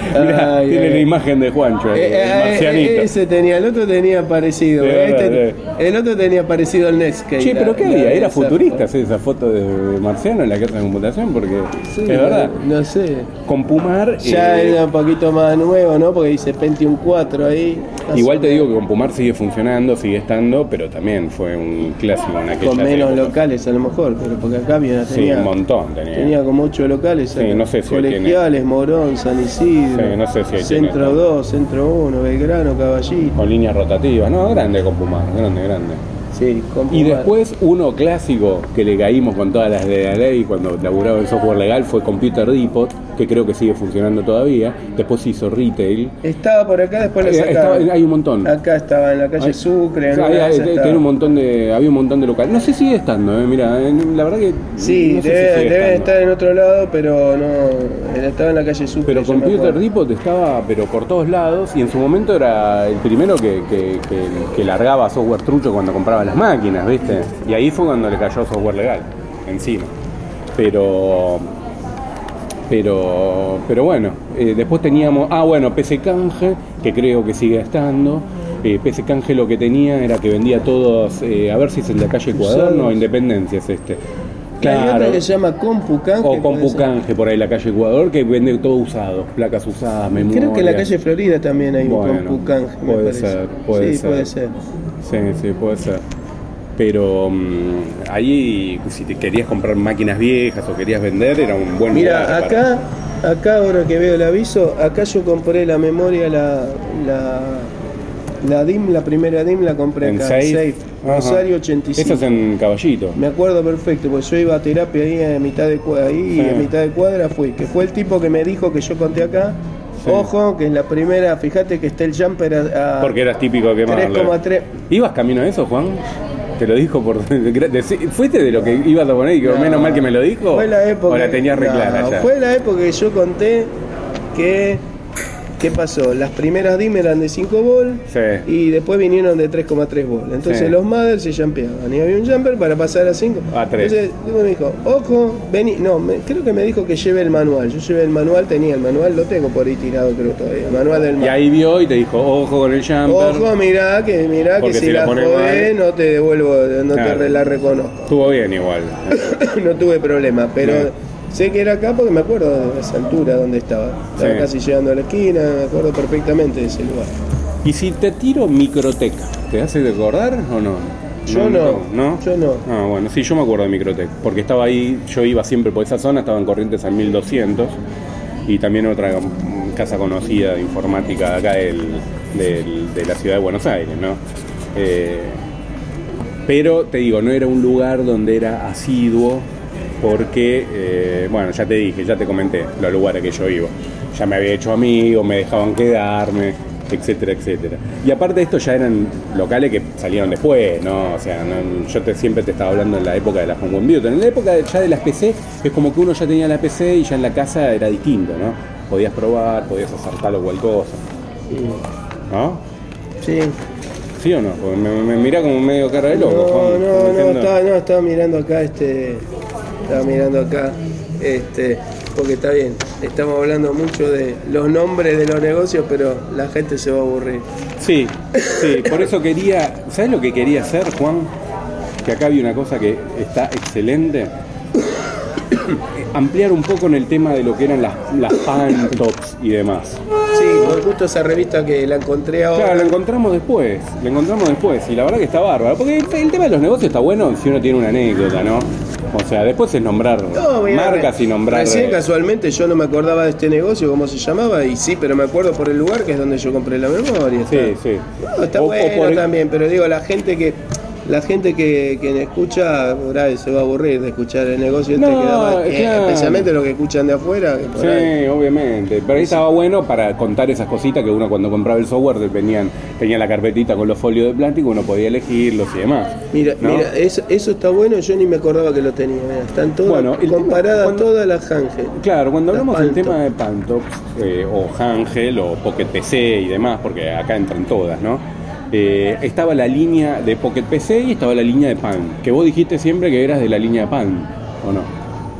Speaker 1: Mirá,
Speaker 2: Ay,
Speaker 1: tiene
Speaker 2: ay.
Speaker 1: la imagen de Juancho, el,
Speaker 2: Eh, eh,
Speaker 1: marcianito.
Speaker 2: eh, ese tenía, el otro tenía parecido.
Speaker 1: Sí,
Speaker 2: este- el otro tenía parecido al Netscape.
Speaker 1: Che, pero ¿qué había? ¿Era futurista sí, esa foto de, de Marciano en la casa de computación? Porque
Speaker 2: Sí,
Speaker 1: es verdad.
Speaker 2: No, sé.
Speaker 1: Con Pumar.
Speaker 2: Ya
Speaker 1: eh,
Speaker 2: era un poquito más nuevo, ¿no? Porque dice Pentium 4 ahí.
Speaker 1: Igual te digo que con Pumar sigue funcionando, sigue estando, pero también fue un clásico en aquella
Speaker 2: Con menos
Speaker 1: época.
Speaker 2: locales a lo mejor, pero porque acá había,
Speaker 1: Sí,
Speaker 2: tenía,
Speaker 1: un montón tenía.
Speaker 2: tenía como 8 locales.
Speaker 1: Sí, no sé si
Speaker 2: Colegiales, Morón, San Isidro.
Speaker 1: Sí, no sé si hoy
Speaker 2: Centro
Speaker 1: tiene.
Speaker 2: 2, Centro 1, Belgrano, Caballito.
Speaker 1: Con líneas rotativas, no, grande con Pumar, grande, grande.
Speaker 2: Sí, con
Speaker 1: Y
Speaker 2: Pumar.
Speaker 1: después uno clásico que le caímos con todas las de la ley cuando laburaba en software legal fue Computer Depot, que creo que sigue funcionando todavía. Después se hizo retail.
Speaker 2: Estaba por acá, después la
Speaker 1: Eh,
Speaker 2: sacaron.
Speaker 1: estaba- hay un montón.
Speaker 2: Acá estaba en la calle Sucre. en
Speaker 1: hay- hay- tiene un montón de, había un montón de locales. No sé si sigue estando, eh, mira, eh, la verdad que
Speaker 2: Sí,
Speaker 1: no si
Speaker 2: debe, estar en otro lado, pero no. él Estaba en la calle Sucre.
Speaker 1: Pero Computer. Depot estaba pero por todos lados y en su momento era el primero que, que- que- que largaba software trucho cuando compraba las máquinas, ¿viste? Y ahí fue cuando le cayó software legal encima. Pero pero pero bueno, eh, después teníamos, ah bueno, PC Canje, que creo que sigue estando. Eh, PC Canje lo que tenía era que vendía todos, eh, a ver si es el de calle Ecuador, no,
Speaker 2: Usados.
Speaker 1: Independencia es este.
Speaker 2: Hay otra que se llama CompuCanje.
Speaker 1: O
Speaker 2: puede
Speaker 1: Compu
Speaker 2: ser.
Speaker 1: Canje por ahí la calle Ecuador que vende todo usado, placas usadas, memoria.
Speaker 2: Creo que en la calle Florida también hay un CompuCanje, me
Speaker 1: puede
Speaker 2: parece.
Speaker 1: ser, puede
Speaker 2: sí,
Speaker 1: ser.
Speaker 2: puede ser.
Speaker 1: Sí, sí, puede ser. Pero mm, ahí si te querías comprar máquinas viejas o querías vender era un buen
Speaker 2: Mira,
Speaker 1: lugar.
Speaker 2: acá, acá ahora que veo el aviso, acá yo compré la memoria, la, la, la DIM, la primera DIM la compré
Speaker 1: en
Speaker 2: acá,
Speaker 1: Safe.
Speaker 2: Rosario 85.
Speaker 1: Eso es en Caballito.
Speaker 2: Me acuerdo perfecto, porque yo iba a terapia ahí a mitad de cuadra, ahí
Speaker 1: Sí.
Speaker 2: a mitad de cuadra fui, que fue el tipo que me dijo que yo conté acá.
Speaker 1: Sí.
Speaker 2: Ojo, que en la primera, fíjate que está el jumper a, a
Speaker 1: Porque eras típico que
Speaker 2: 3,3.
Speaker 1: ¿Ibas camino a eso, Juan? Te lo dijo por. ¿Fuiste de lo que ibas a poner y que
Speaker 2: No.
Speaker 1: menos mal que me lo dijo?
Speaker 2: Fue la época.
Speaker 1: ¿O la tenías
Speaker 2: no? Fue la época que yo conté que. ¿Qué pasó? Las primeras DIM eran de 5 volt
Speaker 1: Sí.
Speaker 2: y después vinieron de 3,3 volt. Entonces
Speaker 1: Sí.
Speaker 2: los mothers se jumpeaban y había un jumper para pasar a 5.
Speaker 1: A tres.
Speaker 2: Entonces el tipo me dijo, ojo, vení. No, me- creo que me dijo que lleve el manual. Yo llevé el manual, tenía el manual, lo tengo por ahí tirado creo todavía. El manual del
Speaker 1: Y ahí vio y te dijo, ojo con el jumper.
Speaker 2: Ojo, mirá que mirá que si,
Speaker 1: si la mal-
Speaker 2: no te devuelvo, no
Speaker 1: Claro.
Speaker 2: te la reconozco.
Speaker 1: Estuvo bien igual.
Speaker 2: no tuve problema, pero
Speaker 1: No.
Speaker 2: Sé que era acá porque me acuerdo de esa altura donde estaba. Estaba
Speaker 1: Sí.
Speaker 2: casi llegando a la esquina, me acuerdo perfectamente de ese lugar.
Speaker 1: Y si te tiro Microtec, ¿te hace de acordar o no?
Speaker 2: Yo no,
Speaker 1: ¿No?
Speaker 2: yo no.
Speaker 1: Ah, bueno, sí, yo me acuerdo de Microtec, porque estaba ahí, yo iba siempre por esa zona, estaba en Corrientes al 1200 y también otra casa conocida de informática acá del- del- de la ciudad de Buenos Aires, ¿no? Eh, pero te digo, no era un lugar donde era asiduo porque, eh, bueno, ya te dije, ya te comenté los lugares que yo iba. Ya me había hecho amigos, me dejaban quedarme. etcétera, etcétera. Y aparte de esto ya eran locales que salieron después, ¿no? O sea, no- yo te, siempre te estaba hablando en la época de la home computer. En la época ya de las PC es como que uno ya tenía la PC y ya en la casa era distinto, ¿no? Podías probar, podías hacer tal o cual cosa, ¿no?
Speaker 2: Sí.
Speaker 1: ¿Sí o no? Porque me, me mira como medio cara de loco.
Speaker 2: No, no, no, estaba, no, estaba mirando acá, este, estaba mirando acá, este, porque está bien, estamos hablando mucho de los nombres de los negocios, pero la gente se va a aburrir.
Speaker 1: Sí, sí, por eso quería. ¿Sabes lo que quería hacer, Juan? Que acá había una cosa que está excelente. Ampliar un poco en el tema de lo que eran las, las pan tops y demás.
Speaker 2: Sí, porque justo esa revista que la encontré ahora.
Speaker 1: Claro, la encontramos después, la encontramos después y la verdad que está bárbaro. Porque el, el tema de los negocios está bueno si uno tiene una anécdota, ¿no? O sea, después es nombrar
Speaker 2: No, mirá,
Speaker 1: marcas y nombrar.
Speaker 2: Recién
Speaker 1: eh,
Speaker 2: casualmente yo no me acordaba de este negocio, cómo se llamaba, y sí, pero me acuerdo por el lugar que es donde yo compré la memoria.
Speaker 1: Sí,
Speaker 2: está.
Speaker 1: sí.
Speaker 2: No, está
Speaker 1: O- o
Speaker 2: bueno
Speaker 1: por-
Speaker 2: también, pero digo, la gente que la gente que, que escucha por ahí se va a aburrir de escuchar el negocio este
Speaker 1: No,
Speaker 2: que daba- que-
Speaker 1: claro.
Speaker 2: especialmente los que escuchan de afuera. que por ahí-
Speaker 1: Sí, obviamente. Pero ahí estaba bueno para contar esas cositas que uno cuando compraba el software venían, tenía la carpetita con los folios de plástico, uno podía elegirlos y demás.
Speaker 2: Mira,
Speaker 1: ¿no?
Speaker 2: mira, eso, eso está bueno, yo ni me acordaba que lo tenía. mirá, Están todas
Speaker 1: Bueno,
Speaker 2: comparadas
Speaker 1: cuando-
Speaker 2: todas las Ángel.
Speaker 1: Claro, cuando hablamos del tema de Pantops, eh, o Hangel, o Pocket PC y demás, porque acá entran todas, ¿no? Eh, estaba la línea de Pocket PC y estaba la línea de Pan, que vos dijiste siempre que eras de la línea de Pan, ¿o no?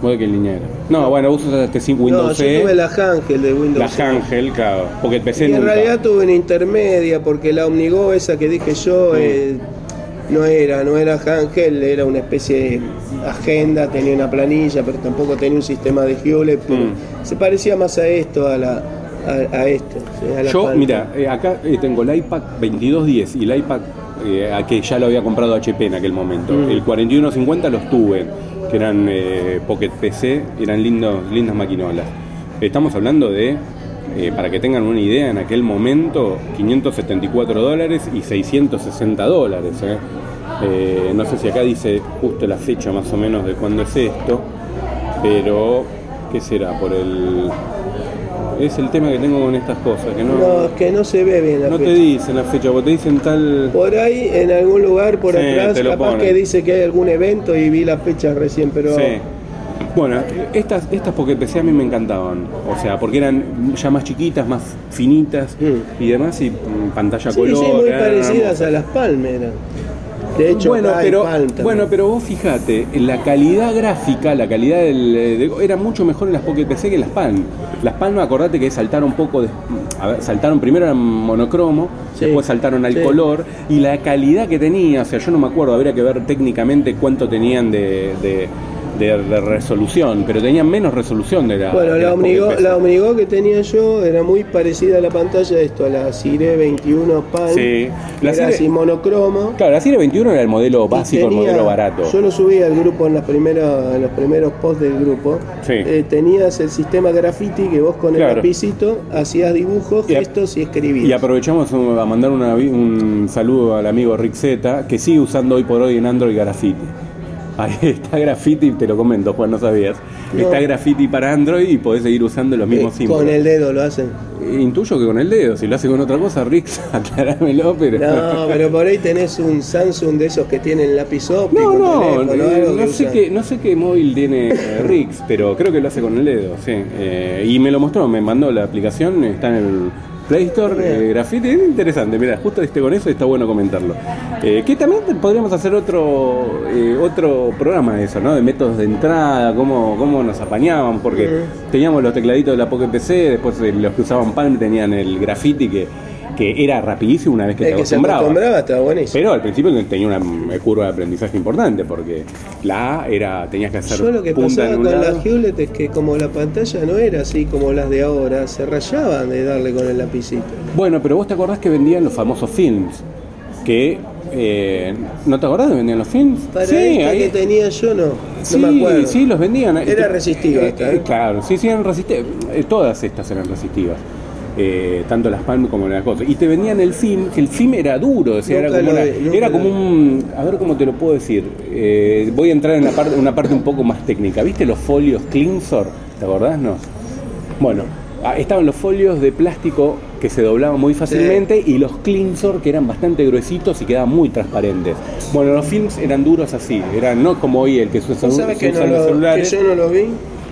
Speaker 1: ¿Vos de qué línea eras? No, bueno, vos usaste sin
Speaker 2: No,
Speaker 1: Windows
Speaker 2: yo tuve
Speaker 1: C,
Speaker 2: la Ángel de Windows.
Speaker 1: la
Speaker 2: C.
Speaker 1: Hangel, claro, Pocket PC
Speaker 2: Y en
Speaker 1: nunca.
Speaker 2: realidad tuve una intermedia porque la Omnigo esa que dije yo eh, no era, no era Ángel, era una especie de agenda, tenía una planilla, pero tampoco tenía un sistema de Hewlett, pero
Speaker 1: Mm.
Speaker 2: se parecía más a esto, a la a, a esto. a la
Speaker 1: Yo, mira, eh, acá eh, tengo el iPad 2210 y el iPad eh, a que ya lo había comprado HP en aquel momento.
Speaker 2: Mm.
Speaker 1: El 4150 los tuve, que eran Pocket PC, eran lindos, lindas maquinolas. Estamos hablando de, para que tengan una idea, en aquel momento 574 dólares y 660 dólares. no sé si acá dice justo la fecha más o menos de cuándo es esto, pero ¿qué será? Por el... Es el tema que tengo con estas cosas, que
Speaker 2: No, es que no se ve bien la
Speaker 1: no te dicen la fecha, vos te dicen tal.
Speaker 2: Por ahí, en algún lugar por
Speaker 1: Sí,
Speaker 2: atrás, capaz
Speaker 1: ponen.
Speaker 2: que dice que hay algún evento y vi la fecha recién, pero
Speaker 1: Sí. Bueno, estas, estas Pocket PC a mí me encantaban. O sea, porque eran ya más chiquitas, más finitas
Speaker 2: Mm.
Speaker 1: y demás, y mm, pantalla
Speaker 2: sí,
Speaker 1: color.
Speaker 2: sí, muy parecidas a las palmeras. De hecho,
Speaker 1: bueno, pero, bueno, pero vos fijate, la calidad gráfica, la calidad del, eh, de- era mucho mejor en las Pocket PC que en las Palm. Las Palm, acordate que saltaron un poco, de, a ver, saltaron primero eran monocromo,
Speaker 2: Sí,
Speaker 1: después saltaron al
Speaker 2: sí.
Speaker 1: color, y la calidad que tenía, o sea, yo no me acuerdo, habría que ver técnicamente cuánto tenían de, de- de- de resolución, pero tenían menos resolución de la.
Speaker 2: Bueno,
Speaker 1: de
Speaker 2: la Omnigo, la Omnigo que tenía yo era muy parecida a la pantalla de esto, a la Cire 21 Pan.
Speaker 1: Sí. La
Speaker 2: era
Speaker 1: Cire-
Speaker 2: así monocromo.
Speaker 1: Claro, la Serie 21 era el modelo básico, el modelo barato.
Speaker 2: Yo lo subí al grupo en, las primeras, en los primeros posts del grupo.
Speaker 1: Sí.
Speaker 2: Eh, tenías el sistema graffiti que vos con el lapicito hacías dibujos,
Speaker 1: Y
Speaker 2: gestos y escribías.
Speaker 1: Y aprovechamos a mandar una- un saludo al amigo Rick Z, que sigue usando hoy por hoy en Android Graffiti. Ahí está Graffiti, te lo comento, Juan, no sabías.
Speaker 2: No.
Speaker 1: Está Graffiti para Android y podés seguir usando los
Speaker 2: Eh,
Speaker 1: mismos símbolos.
Speaker 2: con el dedo lo hacen.
Speaker 1: Intuyo que con el dedo, si lo hace con otra cosa, Rick, aclarámelo, pero...
Speaker 2: No, pero por ahí tenés un Samsung de esos que tienen lápiz óptico,
Speaker 1: No, no,
Speaker 2: teléfono,
Speaker 1: eh,
Speaker 2: que
Speaker 1: no, sé qué, no sé qué móvil tiene eh, Rix, pero creo que lo hace con el dedo, sí. Eh, y me lo mostró, me mandó la aplicación, está en el Play Store, eh, Graffiti, es interesante, mira, justo este con eso está bueno comentarlo. Eh, que también podríamos hacer otro eh, otro programa de eso, ¿no? De métodos de entrada, cómo, cómo nos apañaban, porque teníamos los tecladitos de la Pocket PC, después eh, los que usaban Palm tenían el Graffiti que, que era rapidísimo una vez que
Speaker 2: El
Speaker 1: te
Speaker 2: que se
Speaker 1: acostumbrabas.
Speaker 2: acostumbraba estaba buenísimo.
Speaker 1: Pero al principio tenía una curva de aprendizaje importante porque la A era, tenías que hacer
Speaker 2: Yo lo que
Speaker 1: punta
Speaker 2: pasaba con
Speaker 1: lado.
Speaker 2: la Hewlett es que como la pantalla no era así como las de ahora, se rayaban de darle con el lapicito.
Speaker 1: Bueno, pero vos te acordás que vendían los famosos films. Que. eh, ¿No te acordás de vendían los films?
Speaker 2: Para esta que tenía yo no, no
Speaker 1: sí,
Speaker 2: me acuerdo.
Speaker 1: sí, los vendían.
Speaker 2: Era resistiva esta, ¿eh?
Speaker 1: Claro, sí, sí, eran resistivas. Eh, Todas estas eran resistivas. Eh, tanto las Palm como las cosas. Y te vendían el film, que el film era duro, o sea, era como, una- era como un. A ver cómo te lo puedo decir. Eh, voy a entrar en la parte, una parte un poco más técnica. ¿Viste los folios Klinsor? ¿Te acordás? No. Bueno, Ah, estaban los folios de plástico que se doblaban muy fácilmente y los Clinsor que eran bastante gruesitos y quedaban muy transparentes. Bueno, los films eran duros así, eran no como hoy el que se usa,
Speaker 2: ¿Vos sabés
Speaker 1: se
Speaker 2: que,
Speaker 1: usa
Speaker 2: no
Speaker 1: en los
Speaker 2: lo, que
Speaker 1: celulares.
Speaker 2: yo no lo vi?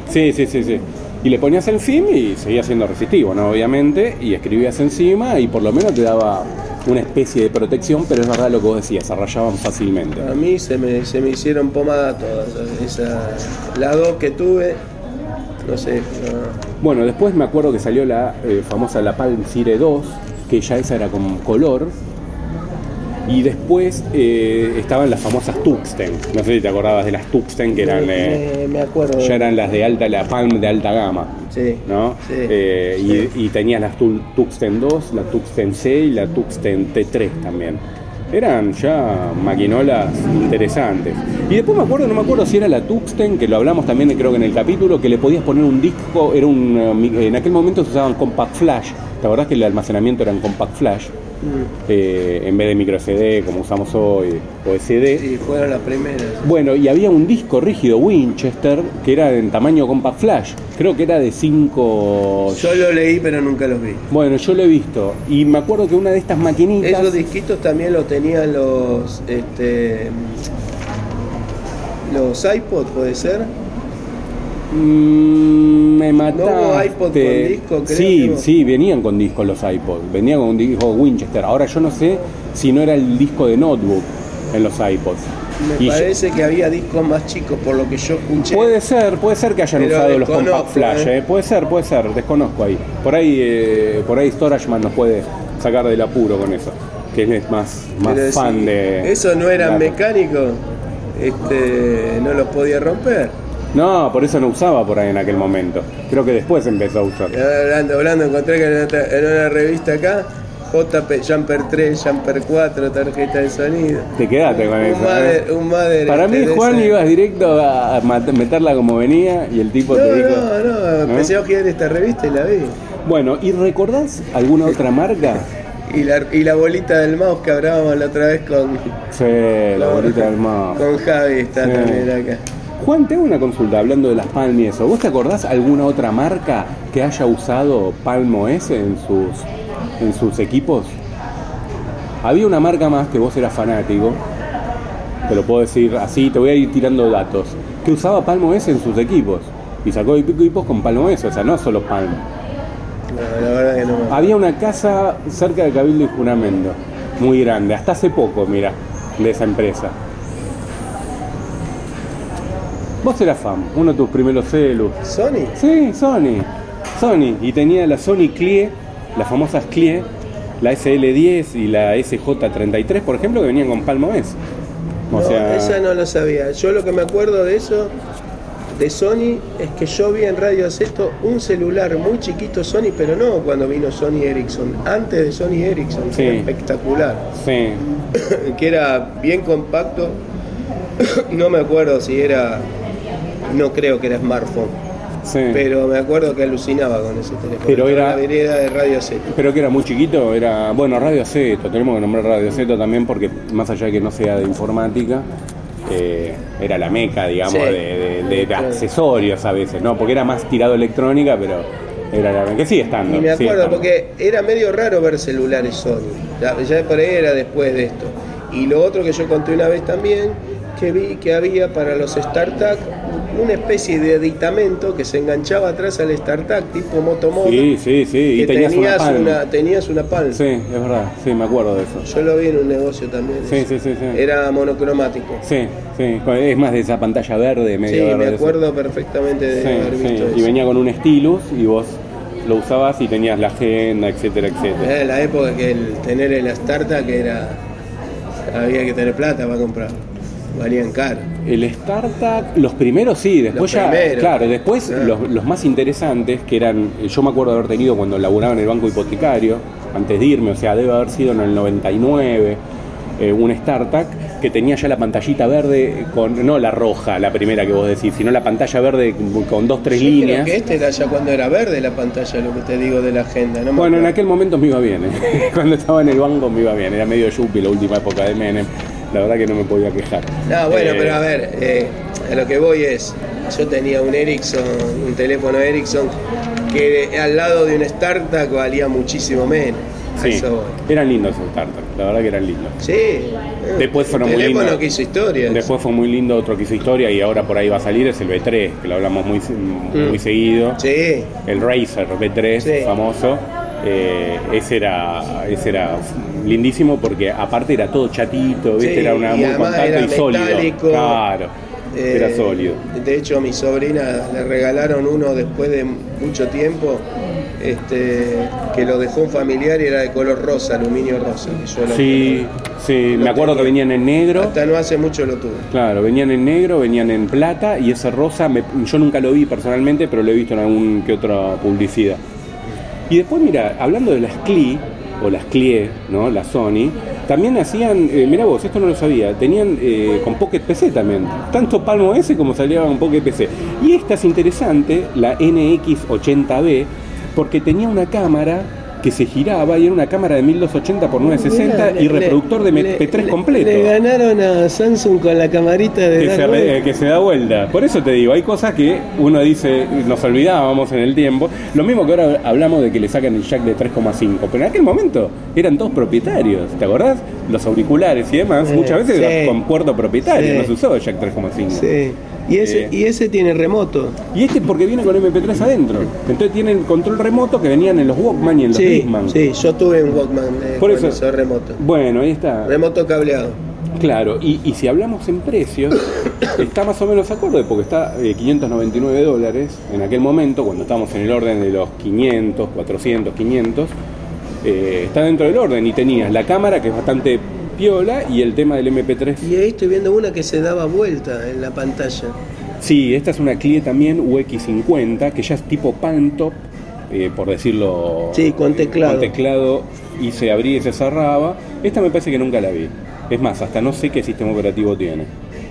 Speaker 1: Sí, sí, sí, sí. Y le ponías el y seguía siendo resistivo, ¿no? Obviamente, y escribías encima y por lo menos te daba una especie de protección, pero es verdad lo que vos decías, se rayaban fácilmente.
Speaker 2: A mí se me, se me hicieron pomada todas. Esa, la dos que tuve, no sé, no.
Speaker 1: Bueno, después me acuerdo que salió la eh, famosa La Palm Cire 2, que ya esa era con color. Y después eh, estaban las famosas Tuxten. No sé si te acordabas de las Tuxten, que eran, eh,
Speaker 2: me, acuerdo.
Speaker 1: ya eran las de alta, la Palm de alta gama.
Speaker 2: Sí.
Speaker 1: ¿no?
Speaker 2: Sí.
Speaker 1: Eh, y, y tenías las Tu- Tuxten 2, la Tuxten C y la Tuxten T3 también. Eran ya maquinolas interesantes. Y después me acuerdo, no me acuerdo si era la Tuxten, que lo hablamos también creo que en el capítulo, que le podías poner un disco, era un eh, en aquel momento se usaban compact flash. ¿Te acordás que el almacenamiento era en compact flash?
Speaker 2: Mm.
Speaker 1: Eh, en vez de micro CD como usamos hoy o SD.
Speaker 2: Sí, fueron las primeras.
Speaker 1: Bueno, y había un disco rígido Winchester que era en tamaño compact flash. Creo que era de 5
Speaker 2: Yo lo leí, pero nunca los vi.
Speaker 1: bueno, yo lo he visto y me acuerdo que una de estas maquinitas.
Speaker 2: Esos disquitos también los tenían los este los iPod, puede ser.
Speaker 1: Mm, me mataste.
Speaker 2: iPod con disco, creo
Speaker 1: Sí,
Speaker 2: que no.
Speaker 1: sí, venían con discos los iPods. Venían con un disco Winchester. Ahora yo no sé si no era el disco de notebook en los iPods.
Speaker 2: Me
Speaker 1: Y yo-
Speaker 2: parece que había discos más chicos por lo que yo escuché.
Speaker 1: Puede ser, puede ser que hayan
Speaker 2: Pero
Speaker 1: usado los compact flash,
Speaker 2: ¿eh?
Speaker 1: eh. puede ser, puede ser, desconozco ahí. Por ahí, eh, por ahí StorageMan nos puede sacar del apuro con eso, que él es más, más
Speaker 2: Pero
Speaker 1: fan de.
Speaker 2: Eso no eran
Speaker 1: datos.
Speaker 2: mecánicos, este, no los podía romper.
Speaker 1: No, por eso no usaba por ahí en aquel momento. Creo que después empezó a usar.
Speaker 2: Hablando, hablando, encontré que en, otra- en una revista acá, JP Jumper 3, Jumper 4, tarjeta de sonido.
Speaker 1: Te quedaste con eso.
Speaker 2: Mother,
Speaker 1: ¿eh?
Speaker 2: un Mother,
Speaker 1: Para mí, Juan, ibas directo a meterla como venía y el tipo
Speaker 2: No,
Speaker 1: te dijo.
Speaker 2: no, no, empecé a ojear esta revista y la vi.
Speaker 1: Bueno, ¿y recordás alguna otra marca?
Speaker 2: Y la, y la bolita del mouse que hablábamos la otra vez con,
Speaker 1: Sí, la bolita del mouse.
Speaker 2: con Javi, está
Speaker 1: Sí.
Speaker 2: también acá.
Speaker 1: Juan, te hago una consulta hablando de las Palm y eso. ¿Vos te acordás alguna otra marca que haya usado Palm OS en sus, en sus equipos? Había una marca más que vos eras fanático, te lo puedo decir así, te voy a ir tirando datos, que usaba Palm OS en sus equipos. Y sacó equipos con Palm OS, o sea, no solo Palm.
Speaker 2: No, la verdad que no
Speaker 1: Había una casa cerca de Cabildo y Juramento, muy grande, hasta hace poco, mira, de esa empresa. Vos eras fan, uno de tus primeros celus.
Speaker 2: ¿Sony?
Speaker 1: Sí, Sony. Sony. Y tenía la Sony Clie, las famosas Clie, la SL10 y la SJ33, por ejemplo, que venían con Palm OS. O
Speaker 2: No,
Speaker 1: sea,
Speaker 2: esa no lo sabía. Yo lo que me acuerdo de eso, de Sony, es que yo vi en Radio Aceto un celular muy chiquito Sony, pero no cuando vino Sony Ericsson, antes de Sony Ericsson, que
Speaker 1: Sí.
Speaker 2: era espectacular,
Speaker 1: sí.
Speaker 2: que era bien compacto. no me acuerdo si era, no creo que era smartphone,
Speaker 1: sí.
Speaker 2: pero me acuerdo que alucinaba con ese teléfono.
Speaker 1: Pero era-
Speaker 2: la vereda de Radio Aceto.
Speaker 1: Pero que era muy chiquito, era. Bueno, Radio Zeto, tenemos que nombrar Radio Zeto también porque, más allá de que no sea de informática, eh, era la meca, digamos,
Speaker 2: Sí.
Speaker 1: de, de- de- de
Speaker 2: Claro.
Speaker 1: accesorios a veces, ¿no? Porque era más tirado electrónica, pero era la meca. Que sigue estando.
Speaker 2: Y me acuerdo
Speaker 1: estando.
Speaker 2: porque era medio raro ver celulares Sony. Ya, ya por ahí era después de esto. Y lo otro que yo conté una vez también, que vi que había para los StarTAC una especie de aditamento que se enganchaba atrás al StarTAC, tipo motomóvil.
Speaker 1: Sí, sí, sí. Y tenías, una
Speaker 2: tenías una Palm.
Speaker 1: Sí, es verdad, sí, me acuerdo de eso.
Speaker 2: Yo lo vi en un negocio también.
Speaker 1: Sí, sí, sí, sí.
Speaker 2: Era monocromático.
Speaker 1: Sí, sí, es más de esa pantalla verde,
Speaker 2: Sí,
Speaker 1: medio verde.
Speaker 2: me
Speaker 1: eso.
Speaker 2: acuerdo perfectamente de
Speaker 1: Sí,
Speaker 2: haber
Speaker 1: sí,
Speaker 2: visto
Speaker 1: Y
Speaker 2: eso.
Speaker 1: venía con un stylus y vos lo usabas y tenías la agenda, etcétera, etcétera.
Speaker 2: Era la época que el tener el StarTAC era. había que tener plata para comprarlo. Valían caro.
Speaker 1: El startup, los primeros sí, después
Speaker 2: Los
Speaker 1: ya,
Speaker 2: primeros.
Speaker 1: claro, después
Speaker 2: Claro.
Speaker 1: los, los más interesantes, que eran, yo me acuerdo de haber tenido cuando laburaba en el banco hipotecario, antes de irme, o sea, debe haber sido en el 99, eh, un startup que tenía ya la pantallita verde, con no la roja, la primera que vos decís, sino la pantalla verde con dos, tres
Speaker 2: Yo creo
Speaker 1: líneas.
Speaker 2: que este era ya cuando era verde la pantalla, lo que te digo de la agenda. No me
Speaker 1: Bueno, en aquel momento me iba bien, ¿eh? cuando estaba en el banco me iba bien, era medio yuppie la última época de Menem, la verdad que no me podía quejar.
Speaker 2: No, bueno,
Speaker 1: Eh,
Speaker 2: pero a ver, eh, a lo que voy es, yo tenía un Ericsson, un teléfono Ericsson que al lado de un startup valía muchísimo menos.
Speaker 1: Sí, eran lindos esos startups, la verdad que eran lindos.
Speaker 2: Sí.
Speaker 1: Después fueron
Speaker 2: muy
Speaker 1: lindos.
Speaker 2: que hizo historia.
Speaker 1: Después fue muy lindo otro que hizo historia y ahora por ahí va a salir, es el B3, que lo hablamos muy, muy
Speaker 2: Mm.
Speaker 1: seguido.
Speaker 2: Sí.
Speaker 1: El Razer B3,
Speaker 2: Sí.
Speaker 1: famoso. Eh, ese era ese era lindísimo porque aparte era todo chatito, ¿viste?
Speaker 2: Sí,
Speaker 1: era una
Speaker 2: y
Speaker 1: muy compacto
Speaker 2: era
Speaker 1: y sólido.
Speaker 2: metálico.
Speaker 1: Claro. era
Speaker 2: Eh,
Speaker 1: sólido.
Speaker 2: De hecho, a mi sobrina le regalaron uno después de mucho tiempo, este, que lo dejó un familiar y era de color rosa, aluminio rosa. que yo lo-
Speaker 1: Sí, sí,
Speaker 2: lo
Speaker 1: me acuerdo que venían en negro.
Speaker 2: Hasta no hace mucho lo tuve.
Speaker 1: Claro, venían en negro, venían en plata y ese rosa, me- yo nunca lo vi personalmente, pero lo he visto en algún que otra publicidad. Y después, mira, hablando de las CLI, o las CLIE, ¿no? La Sony, también hacían, eh, mira vos, esto no lo sabía, tenían eh, con Pocket PC también, tanto Palmo S como salía con Pocket PC. Y esta es interesante, la NX80B, porque tenía una cámara que se giraba y era una cámara de 1280 x 960
Speaker 2: Mirá,
Speaker 1: y
Speaker 2: le-
Speaker 1: reproductor de
Speaker 2: le-
Speaker 1: MP3
Speaker 2: le-
Speaker 1: completo
Speaker 2: Le ganaron a Samsung con la camarita de
Speaker 1: que
Speaker 2: dar
Speaker 1: se, re-
Speaker 2: vuelta.
Speaker 1: que se da vuelta. Por eso te digo, hay cosas que uno dice, nos olvidábamos en el tiempo. Lo mismo que ahora hablamos de que le sacan el jack de 3,5, pero en aquel momento eran todos propietarios, ¿te acordás? Los auriculares y demás,
Speaker 2: Eh,
Speaker 1: muchas veces
Speaker 2: sí.
Speaker 1: con puerto propietario,
Speaker 2: Sí.
Speaker 1: no se usaba el jack 3,5.
Speaker 2: Sí. Y ese,
Speaker 1: Eh.
Speaker 2: y ese tiene remoto.
Speaker 1: Y este es porque viene con MP3 adentro. Entonces tienen control remoto que venían en los Walkman y en los
Speaker 2: Sí,
Speaker 1: Discman.
Speaker 2: sí, yo tuve un Walkman eh,
Speaker 1: Por eso-
Speaker 2: eso remoto.
Speaker 1: Bueno, ahí está.
Speaker 2: Remoto cableado.
Speaker 1: Claro, y, y si hablamos en precios, está más o menos acorde porque está eh, 599 dólares en aquel momento, cuando estamos en el orden de los 500, 400, 500, eh, está dentro del orden y tenías la cámara que es bastante piola y el tema del MP3.
Speaker 2: Y ahí estoy viendo una que se daba vuelta en la pantalla.
Speaker 1: Sí, esta es una Clie también UX50 que ya es tipo pan top, eh, por decirlo.
Speaker 2: Sí, con teclado.
Speaker 1: Con teclado y se abría y se cerraba. Esta me parece que nunca la vi. Es más, hasta no sé qué sistema operativo tiene.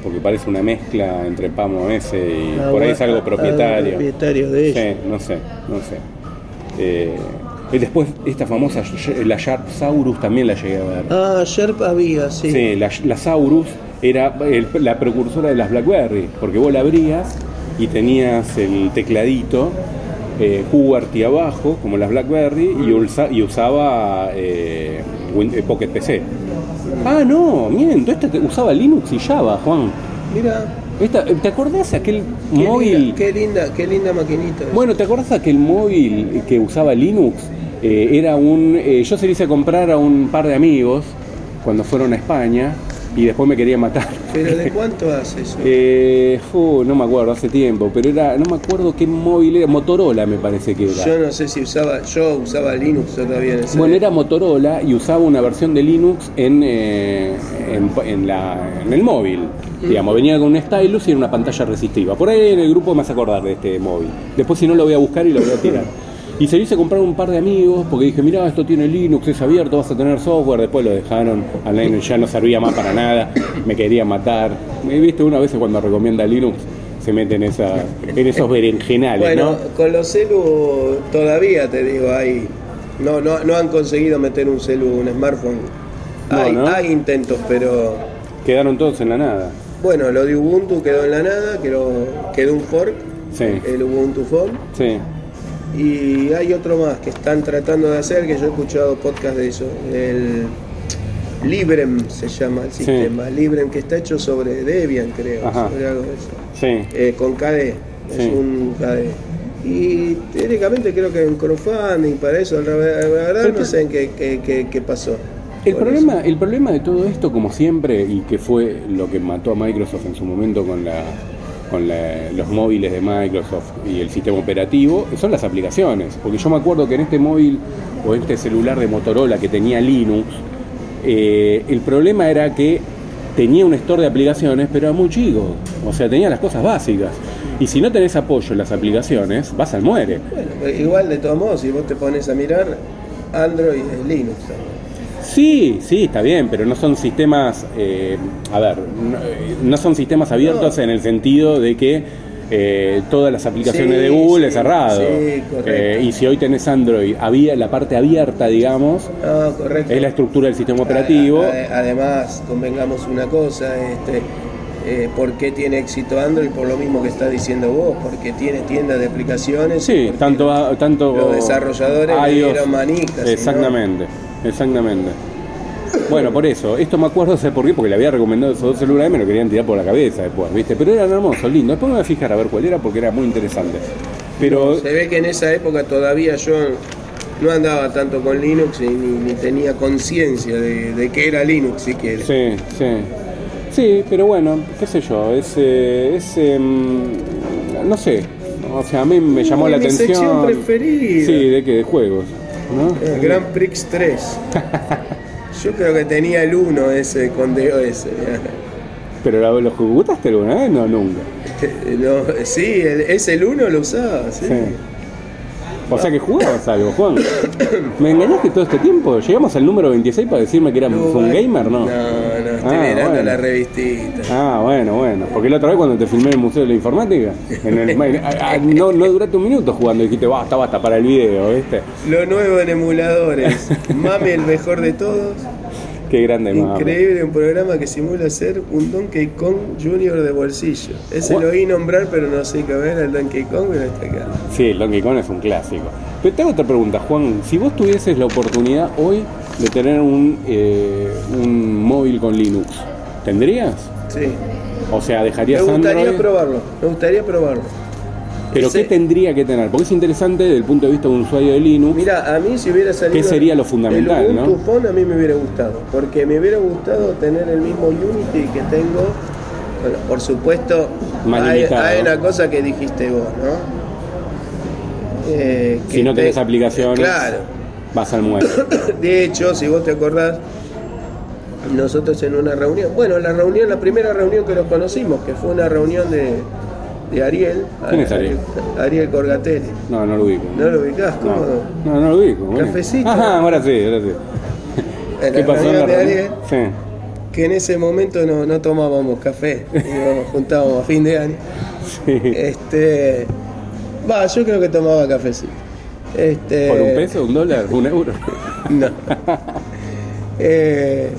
Speaker 1: Porque parece una mezcla entre PAM OS y
Speaker 2: Ah,
Speaker 1: por ahí es algo propietario.
Speaker 2: propietario de ellos.
Speaker 1: Sí, no sé, no sé. Eh, y después esta famosa, la Sharp Saurus también la llegué a ver.
Speaker 2: Ah, Sherp había, sí.
Speaker 1: Sí, la, la Saurus era el- la precursora de las BlackBerry, porque vos la abrías y tenías el tecladito eh, QWERTY abajo, como las BlackBerry, y, usaba eh, eh, Pocket PC. Ah, no, miento, esta usaba Linux y Java, Juan.
Speaker 2: Mira,
Speaker 1: Esta, ¿Te acordás aquel
Speaker 2: qué
Speaker 1: móvil?
Speaker 2: linda, qué linda, qué linda maquinita.
Speaker 1: Bueno, ¿te acordás aquel móvil que usaba Linux? Eh, era un. eh, yo se lo hice comprar a un par de amigos cuando fueron a España y después me quería matar.
Speaker 2: Pero ¿de cuánto hace eso?
Speaker 1: Eh, no me acuerdo, hace tiempo, pero era, no me acuerdo qué móvil era, Motorola me parece que era.
Speaker 2: Yo no sé si usaba, yo usaba Linux todavía en ese
Speaker 1: Bueno, era Motorola y usaba una versión de Linux en, eh, en, en la, en el móvil. Digamos, venía con un stylus y era una pantalla resistiva. Por ahí en el grupo me vas a acordar de este móvil. Después si no lo voy a buscar y lo voy a tirar. Y se hice comprar un par de amigos porque dije, mira, esto tiene Linux, es abierto, vas a tener software. Después lo dejaron, ya no servía más para nada, me quería matar. Me viste una vez cuando recomienda Linux se mete en, esa, en esos berenjenales,
Speaker 2: Bueno,
Speaker 1: ¿no?
Speaker 2: con los celu todavía te digo, hay, no, no, no han conseguido meter un celu, un smartphone.
Speaker 1: No,
Speaker 2: hay,
Speaker 1: ¿no?
Speaker 2: hay intentos, pero
Speaker 1: Quedaron todos en la nada.
Speaker 2: bueno, lo de Ubuntu quedó en la nada, quedó, quedó un fork,
Speaker 1: Sí,
Speaker 2: el Ubuntu Phone,
Speaker 1: sí.
Speaker 2: Y hay otro más que están tratando de hacer, que yo he escuchado podcast de eso, el Librem se llama el
Speaker 1: Sí.
Speaker 2: sistema, Librem que está hecho sobre Debian creo,
Speaker 1: Ajá.
Speaker 2: sobre algo de eso.
Speaker 1: Sí.
Speaker 2: Eh, con KDE, es un KDE. Y teóricamente creo que hay un crowdfunding para eso, la verdad, no sé en qué, qué- qué- qué pasó.
Speaker 1: El problema, el problema de todo esto, como siempre, y que fue lo que mató a Microsoft en su momento con, la, con la- los móviles de Microsoft y el sistema operativo, son las aplicaciones. Porque yo me acuerdo que en este móvil o este celular de Motorola que tenía Linux, eh, el problema era que tenía un store de aplicaciones, pero era muy chico. O sea, tenía las cosas básicas. Y si no tenés apoyo en las aplicaciones, vas al muere.
Speaker 2: Bueno, igual de todos modos, si vos te pones a mirar, Android es Linux.
Speaker 1: Sí, sí, está bien, pero no son sistemas, eh, a ver, no, eh, no son sistemas abiertos
Speaker 2: No.
Speaker 1: en el sentido de que eh, todas las aplicaciones
Speaker 2: Sí,
Speaker 1: de Google
Speaker 2: sí,
Speaker 1: es cerrado.
Speaker 2: sí, correcto.
Speaker 1: Eh, y si hoy tenés Android, había la parte abierta, digamos,
Speaker 2: No, correcto.
Speaker 1: es la estructura del sistema operativo.
Speaker 2: Ade- Además, convengamos una cosa, este, eh, por qué tiene éxito Android, por lo mismo que está diciendo vos, porque tiene tiendas de aplicaciones.
Speaker 1: Sí, tanto, tanto
Speaker 2: Los desarrolladores le
Speaker 1: iOS,
Speaker 2: dieron manijas. ¿no?
Speaker 1: Exactamente, exactamente. Bueno, por eso, esto me acuerdo, ¿sabes por qué? Porque le había recomendado esos dos celulares y me lo querían tirar por la cabeza después, ¿viste? Pero eran hermosos, lindos. Después me voy a fijar a ver cuál era porque era muy interesante. Pero,
Speaker 2: Se ve que en esa época todavía yo no andaba tanto con Linux y ni, ni tenía conciencia de, de que era Linux siquiera.
Speaker 1: sí, sí. Sí, pero bueno, qué sé yo, es, eh, es em, no sé, o sea, a mí me llamó la
Speaker 2: mi
Speaker 1: atención.
Speaker 2: sección preferida.
Speaker 1: Sí, de qué, de juegos, ¿no?
Speaker 2: El Grand Prix 3. Yo creo que tenía el 1 ese con DOS.
Speaker 1: Pero ¿lo, lo jugaste alguna vez? No, nunca.
Speaker 2: No, sí, el- ese el 1 lo usaba, sí.
Speaker 1: Sí. O sea que jugabas algo, Juan. ¿Me engañaste todo este tiempo? ¿Llegamos al número 26 para decirme que era
Speaker 2: No,
Speaker 1: un gamer? No.
Speaker 2: No, no, estoy
Speaker 1: Ah,
Speaker 2: mirando
Speaker 1: bueno.
Speaker 2: la revistita.
Speaker 1: Ah, bueno, bueno. Porque la otra vez cuando te filmé en el Museo de la Informática, en el- ah, no, no duraste un minuto jugando, dijiste, basta, basta para el video, ¿viste?
Speaker 2: Lo nuevo en emuladores. Mame el mejor de todos.
Speaker 1: Qué grande.
Speaker 2: Increíble, un programa que simula ser un Donkey Kong Junior de bolsillo. Ese
Speaker 1: What?
Speaker 2: lo oí nombrar, pero no sé qué ver el Donkey Kong, pero está acá.
Speaker 1: Sí, el Donkey Kong es un clásico. Pero te hago otra pregunta, Juan. Si vos tuvieses la oportunidad hoy de tener un, eh, un móvil con Linux, ¿tendrías?
Speaker 2: Sí.
Speaker 1: O sea,
Speaker 2: Me
Speaker 1: ¿dejarías
Speaker 2: gustaría
Speaker 1: Android?
Speaker 2: probarlo, me gustaría probarlo.
Speaker 1: Pero ¿qué tendría que tener? Porque es interesante desde el punto de vista de un usuario de Linux.
Speaker 2: Mira, a mí si hubiera salido.
Speaker 1: ¿Qué sería lo fundamental,
Speaker 2: el Ubuntu
Speaker 1: no?
Speaker 2: Phone a mí me hubiera gustado. Porque me hubiera gustado tener el mismo Unity que tengo. Bueno, por supuesto, hay, una cosa que dijiste vos, ¿no? Eh,
Speaker 1: si no tenés
Speaker 2: te-
Speaker 1: aplicaciones,
Speaker 2: Claro.
Speaker 1: vas al muelle.
Speaker 2: De hecho, si vos te acordás, nosotros en una reunión, bueno, la reunión, la primera reunión que nos conocimos, que fue una reunión de, de Ariel.
Speaker 1: ¿Quién es Ariel?
Speaker 2: Ariel Corgatelli.
Speaker 1: No, no lo ubico.
Speaker 2: ¿No lo ubicás? ¿Cómo
Speaker 1: No, no, no lo ubico. bueno.
Speaker 2: Cafecito.
Speaker 1: Ajá, ahora sí, ahora sí.
Speaker 2: En
Speaker 1: ¿Qué
Speaker 2: la
Speaker 1: pasó en la
Speaker 2: de? Ariel,
Speaker 1: Sí.
Speaker 2: que en ese momento no, no tomábamos café, íbamos, juntábamos a fin de año.
Speaker 1: sí.
Speaker 2: Este, va, yo creo que tomaba cafecito. Este,
Speaker 1: ¿Por un peso, un dólar, un euro?
Speaker 2: No. Eh,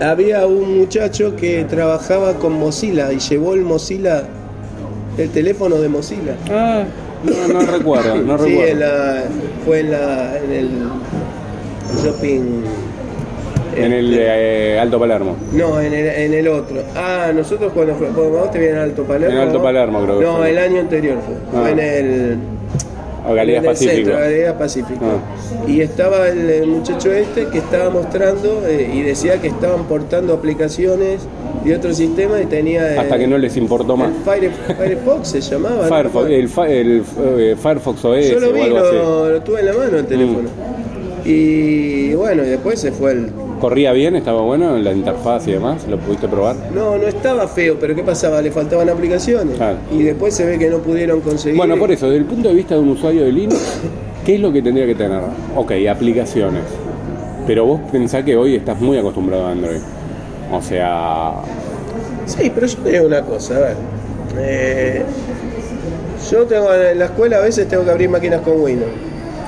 Speaker 2: había un muchacho que trabajaba con Mozilla y llevó el Mozilla, el teléfono de Mozilla.
Speaker 1: Ah, no, no recuerdo, no
Speaker 2: sí,
Speaker 1: recuerdo.
Speaker 2: en la, fue en, la, en el shopping.
Speaker 1: En el
Speaker 2: este,
Speaker 1: eh, Alto Palermo.
Speaker 2: No, en el, en el otro. Ah, nosotros cuando fue, cuando vos te vienes en Alto Palermo.
Speaker 1: En Alto. Palermo creo que
Speaker 2: No,
Speaker 1: fue.
Speaker 2: el año anterior fue.
Speaker 1: Ah.
Speaker 2: Fue en el.
Speaker 1: O
Speaker 2: en el
Speaker 1: Pacífico.
Speaker 2: centro, Galerías Pacífico.
Speaker 1: Ah.
Speaker 2: Y estaba el, el muchacho este que estaba mostrando eh, y decía que estaban portando aplicaciones de otro sistema y tenía. eh,
Speaker 1: Hasta que no les importó más.
Speaker 2: el Fire- Firefox se llamaba. ¿no?
Speaker 1: Firefox, el, fa- el, eh, Firefox OS
Speaker 2: Yo lo
Speaker 1: o
Speaker 2: vi,
Speaker 1: así. Mm.
Speaker 2: lo, tuve en la mano el teléfono. Y bueno, y después se fue el.
Speaker 1: ¿Corría bien? ¿Estaba bueno? ¿La interfaz y demás? ¿Lo pudiste probar?
Speaker 2: No, no estaba feo, pero ¿qué pasaba? Le faltaban aplicaciones.
Speaker 1: Claro.
Speaker 2: Y después se ve que no pudieron conseguir.
Speaker 1: Bueno, por eso, desde el punto de vista de un usuario de Linux, ¿qué es lo que tendría que tener? Ok, aplicaciones. Pero vos pensás que hoy estás muy acostumbrado a Android. O sea,
Speaker 2: Sí, pero yo te digo una cosa, a ver. Eh, yo tengo en la escuela a veces tengo que abrir máquinas con Windows.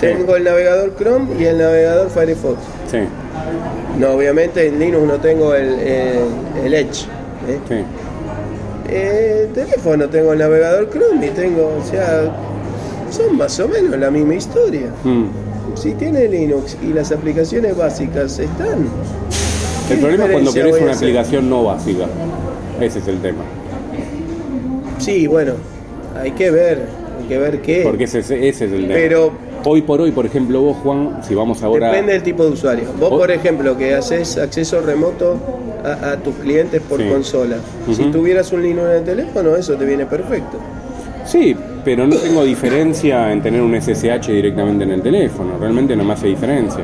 Speaker 2: Tengo el navegador Chrome y el navegador Firefox.
Speaker 1: sí,
Speaker 2: No, obviamente en Linux no tengo el, el- el Edge. ¿eh?
Speaker 1: sí.
Speaker 2: Eh, teléfono tengo el navegador Chrome y tengo, o sea, son más o menos la misma historia.
Speaker 1: Mm.
Speaker 2: Si tiene Linux y las aplicaciones básicas están. ¿qué
Speaker 1: El problema es cuando querés una aplicación no básica. Ese es el tema.
Speaker 2: Sí, bueno, hay que ver, hay que ver qué.
Speaker 1: Porque ese, es- ese es el tema.
Speaker 2: Pero
Speaker 1: Hoy por hoy, por ejemplo, vos, Juan, si vamos ahora...
Speaker 2: depende del tipo de usuario. Vos, por ejemplo, que haces acceso remoto a, a tus clientes por
Speaker 1: Sí.
Speaker 2: consola. Si tuvieras un Linux en el teléfono, eso te viene perfecto.
Speaker 1: Sí, pero no tengo diferencia en tener un SSH directamente en el teléfono. Realmente no me hace diferencia.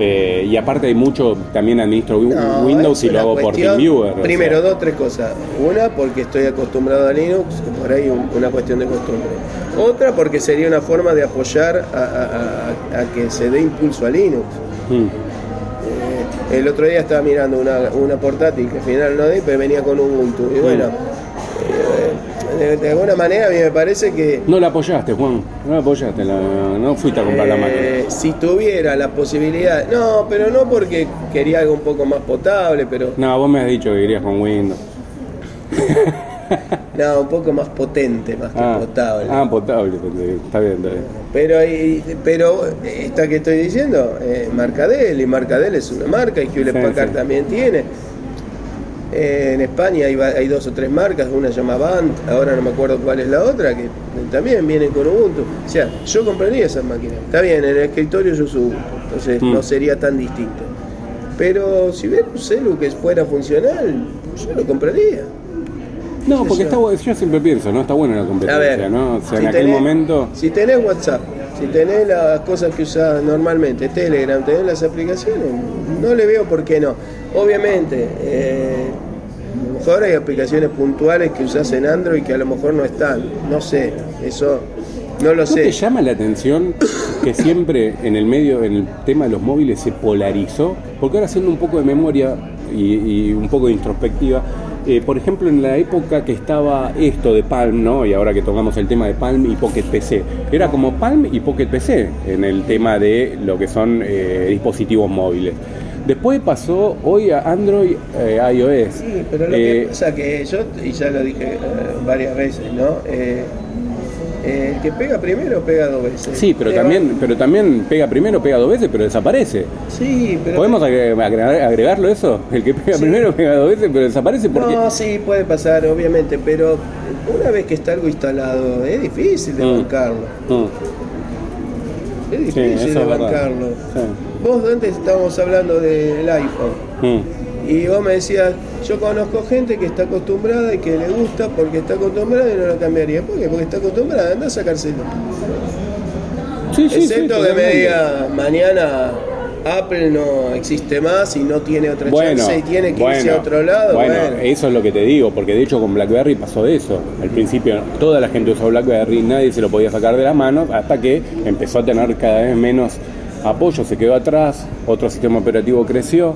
Speaker 1: Eh, y aparte hay mucho, también administro
Speaker 2: No,
Speaker 1: Windows y lo hago por TeamViewer. o
Speaker 2: Primero,
Speaker 1: sea.
Speaker 2: dos, tres cosas. Una, porque estoy acostumbrado a Linux, por ahí un- una cuestión de costumbre. Otra, porque sería una forma de apoyar a, a- a- a que se dé impulso a Linux.
Speaker 1: Mm.
Speaker 2: Eh, el otro día estaba mirando una, una portátil que al final no di, pero venía con Ubuntu. Y bueno, eh, de, de alguna manera a mí me parece que
Speaker 1: No la apoyaste, Juan. No la apoyaste. la- no fuiste a comprar la
Speaker 2: eh,
Speaker 1: máquina.
Speaker 2: si tuviera la posibilidad, no, pero no porque quería algo un poco más potable, pero
Speaker 1: No, vos me has dicho que querías con Windows.
Speaker 2: no, un poco más potente, más que
Speaker 1: Ah,
Speaker 2: potable.
Speaker 1: Ah, potable, está bien, está bien.
Speaker 2: Pero, hay- pero esta que estoy diciendo, eh, y marca Dell es una marca, y Hewlett
Speaker 1: Sí,
Speaker 2: Packard
Speaker 1: sí.
Speaker 2: también tiene. Eh, en España hay, dos o tres marcas, una se llama Band, ahora no me acuerdo cuál es la otra, que también vienen con Ubuntu. O sea, yo compraría esas máquinas. Está bien, en el escritorio yo uso Ubuntu, entonces
Speaker 1: Mm.
Speaker 2: no sería tan distinto. Pero si hubiera un celu que fuera funcional, yo lo compraría.
Speaker 1: No, porque está, yo siempre pienso, ¿no? Está buena la competencia,
Speaker 2: ver,
Speaker 1: ¿no? O sea,
Speaker 2: si
Speaker 1: en aquel
Speaker 2: tenés-
Speaker 1: momento.
Speaker 2: Si tenés WhatsApp, si tenés las cosas que usás normalmente, Telegram, tenés las aplicaciones, no le veo por qué no. Obviamente, eh, a lo mejor hay aplicaciones puntuales que usás en Android que a lo mejor no están. No sé, eso no lo
Speaker 1: ¿No te
Speaker 2: sé.
Speaker 1: llama la atención que siempre en el medio, en el tema de los móviles, se polarizó? Porque ahora haciendo un poco de memoria y, y un poco de introspectiva, eh, por ejemplo, en la época que estaba esto de Palm, ¿no? Y ahora que tocamos el tema de Palm y Pocket PC, era como Palm y Pocket PC en el tema de lo que son eh, dispositivos móviles. Después pasó hoy a Android eh, iOS.
Speaker 2: Sí, pero lo que pasa que yo, y ya lo dije varias veces, ¿no? Eh, el que pega primero pega dos veces.
Speaker 1: Sí, pero también, pero también pega primero, pega dos veces, pero desaparece.
Speaker 2: Sí, pero.
Speaker 1: ¿Podemos agre- agregar- agregarlo eso? El que pega
Speaker 2: Sí.
Speaker 1: primero pega dos veces, pero desaparece porque...
Speaker 2: No, sí, puede pasar, obviamente, pero una vez que está algo instalado, es difícil de
Speaker 1: Mm.
Speaker 2: bancarlo.
Speaker 1: Mm,
Speaker 2: Es difícil de
Speaker 1: es
Speaker 2: bancarlo.
Speaker 1: Sí.
Speaker 2: Vos antes estábamos hablando del iPhone
Speaker 1: Mm,
Speaker 2: y vos me decías, yo conozco gente que está acostumbrada y que le gusta porque está acostumbrada y no lo cambiaría. ¿Por qué? Porque está acostumbrada, anda a sacárselo.
Speaker 1: Sí, sí, sí,
Speaker 2: Excepto que me diga mañana Apple no existe más y no tiene otra
Speaker 1: Bueno,
Speaker 2: chance y tiene que irse a otro lado.
Speaker 1: Bueno,
Speaker 2: bueno.
Speaker 1: eso es lo que te digo, porque de hecho con BlackBerry pasó eso. Al principio toda la gente usó BlackBerry, nadie se lo podía sacar de las manos, hasta que empezó a tener cada vez menos apoyo, se quedó atrás, otro sistema operativo creció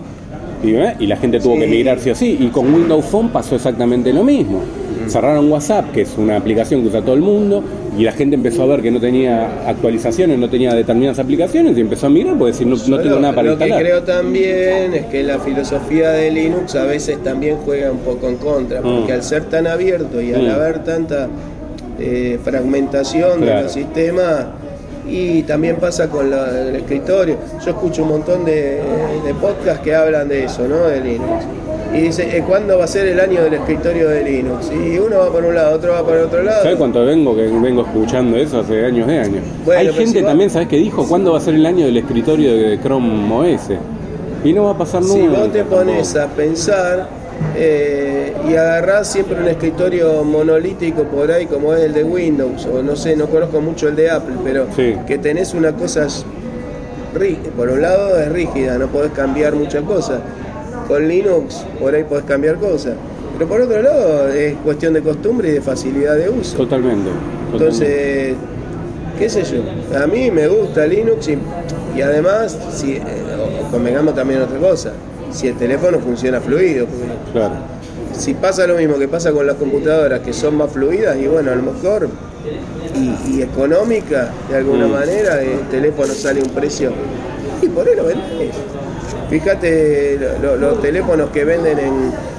Speaker 1: y, ¿eh? y la gente tuvo
Speaker 2: Sí.
Speaker 1: que migrar sí o sí. Y con Windows Phone pasó exactamente lo mismo. Cerraron WhatsApp, que es una aplicación que usa todo el mundo, y la gente empezó a ver que no tenía actualizaciones, no tenía determinadas aplicaciones y empezó a migrar porque si no, no tengo
Speaker 2: lo-
Speaker 1: nada para
Speaker 2: lo que
Speaker 1: instalar.
Speaker 2: creo también es que la filosofía de Linux a veces también juega un poco en contra, porque
Speaker 1: Mm.
Speaker 2: al ser tan abierto y al
Speaker 1: Mm.
Speaker 2: haber tanta eh, fragmentación de
Speaker 1: Claro.
Speaker 2: los sistemas, y también pasa con la- el escritorio. Yo escucho un montón de, de podcasts que hablan de eso, ¿no? De Linux. Y dice, eh, ¿cuándo va a ser el año del escritorio de Linux? Y uno va por un lado, otro va por el otro lado.
Speaker 1: ¿Sabes cuánto vengo que vengo escuchando eso hace años de años?
Speaker 2: Bueno,
Speaker 1: Hay gente
Speaker 2: si va-
Speaker 1: también, ¿sabes qué dijo? ¿Cuándo va a ser el año del escritorio de Chrome OS? Y no va a pasar nunca.
Speaker 2: Si vos te pones a pensar eh, y agarrás siempre un escritorio monolítico por ahí como es el de Windows, o no sé, no conozco mucho el de Apple, pero
Speaker 1: Sí.
Speaker 2: que tenés una cosa por un lado es rígida, no podés cambiar muchas cosas. Con Linux por ahí podés cambiar cosas. Pero por otro lado es cuestión de costumbre y de facilidad de uso.
Speaker 1: Totalmente. totalmente.
Speaker 2: Entonces, qué sé yo, a mí me gusta Linux y, y además, si, eh, convengamos también otra cosa, si el teléfono funciona fluido,
Speaker 1: Claro.
Speaker 2: si pasa lo mismo que pasa con las computadoras que son más fluidas y bueno, a lo mejor y, y económica de alguna
Speaker 1: Mm.
Speaker 2: manera, el teléfono sale un precio y por ahí lo vendés. Fíjate lo- lo- los teléfonos que venden en...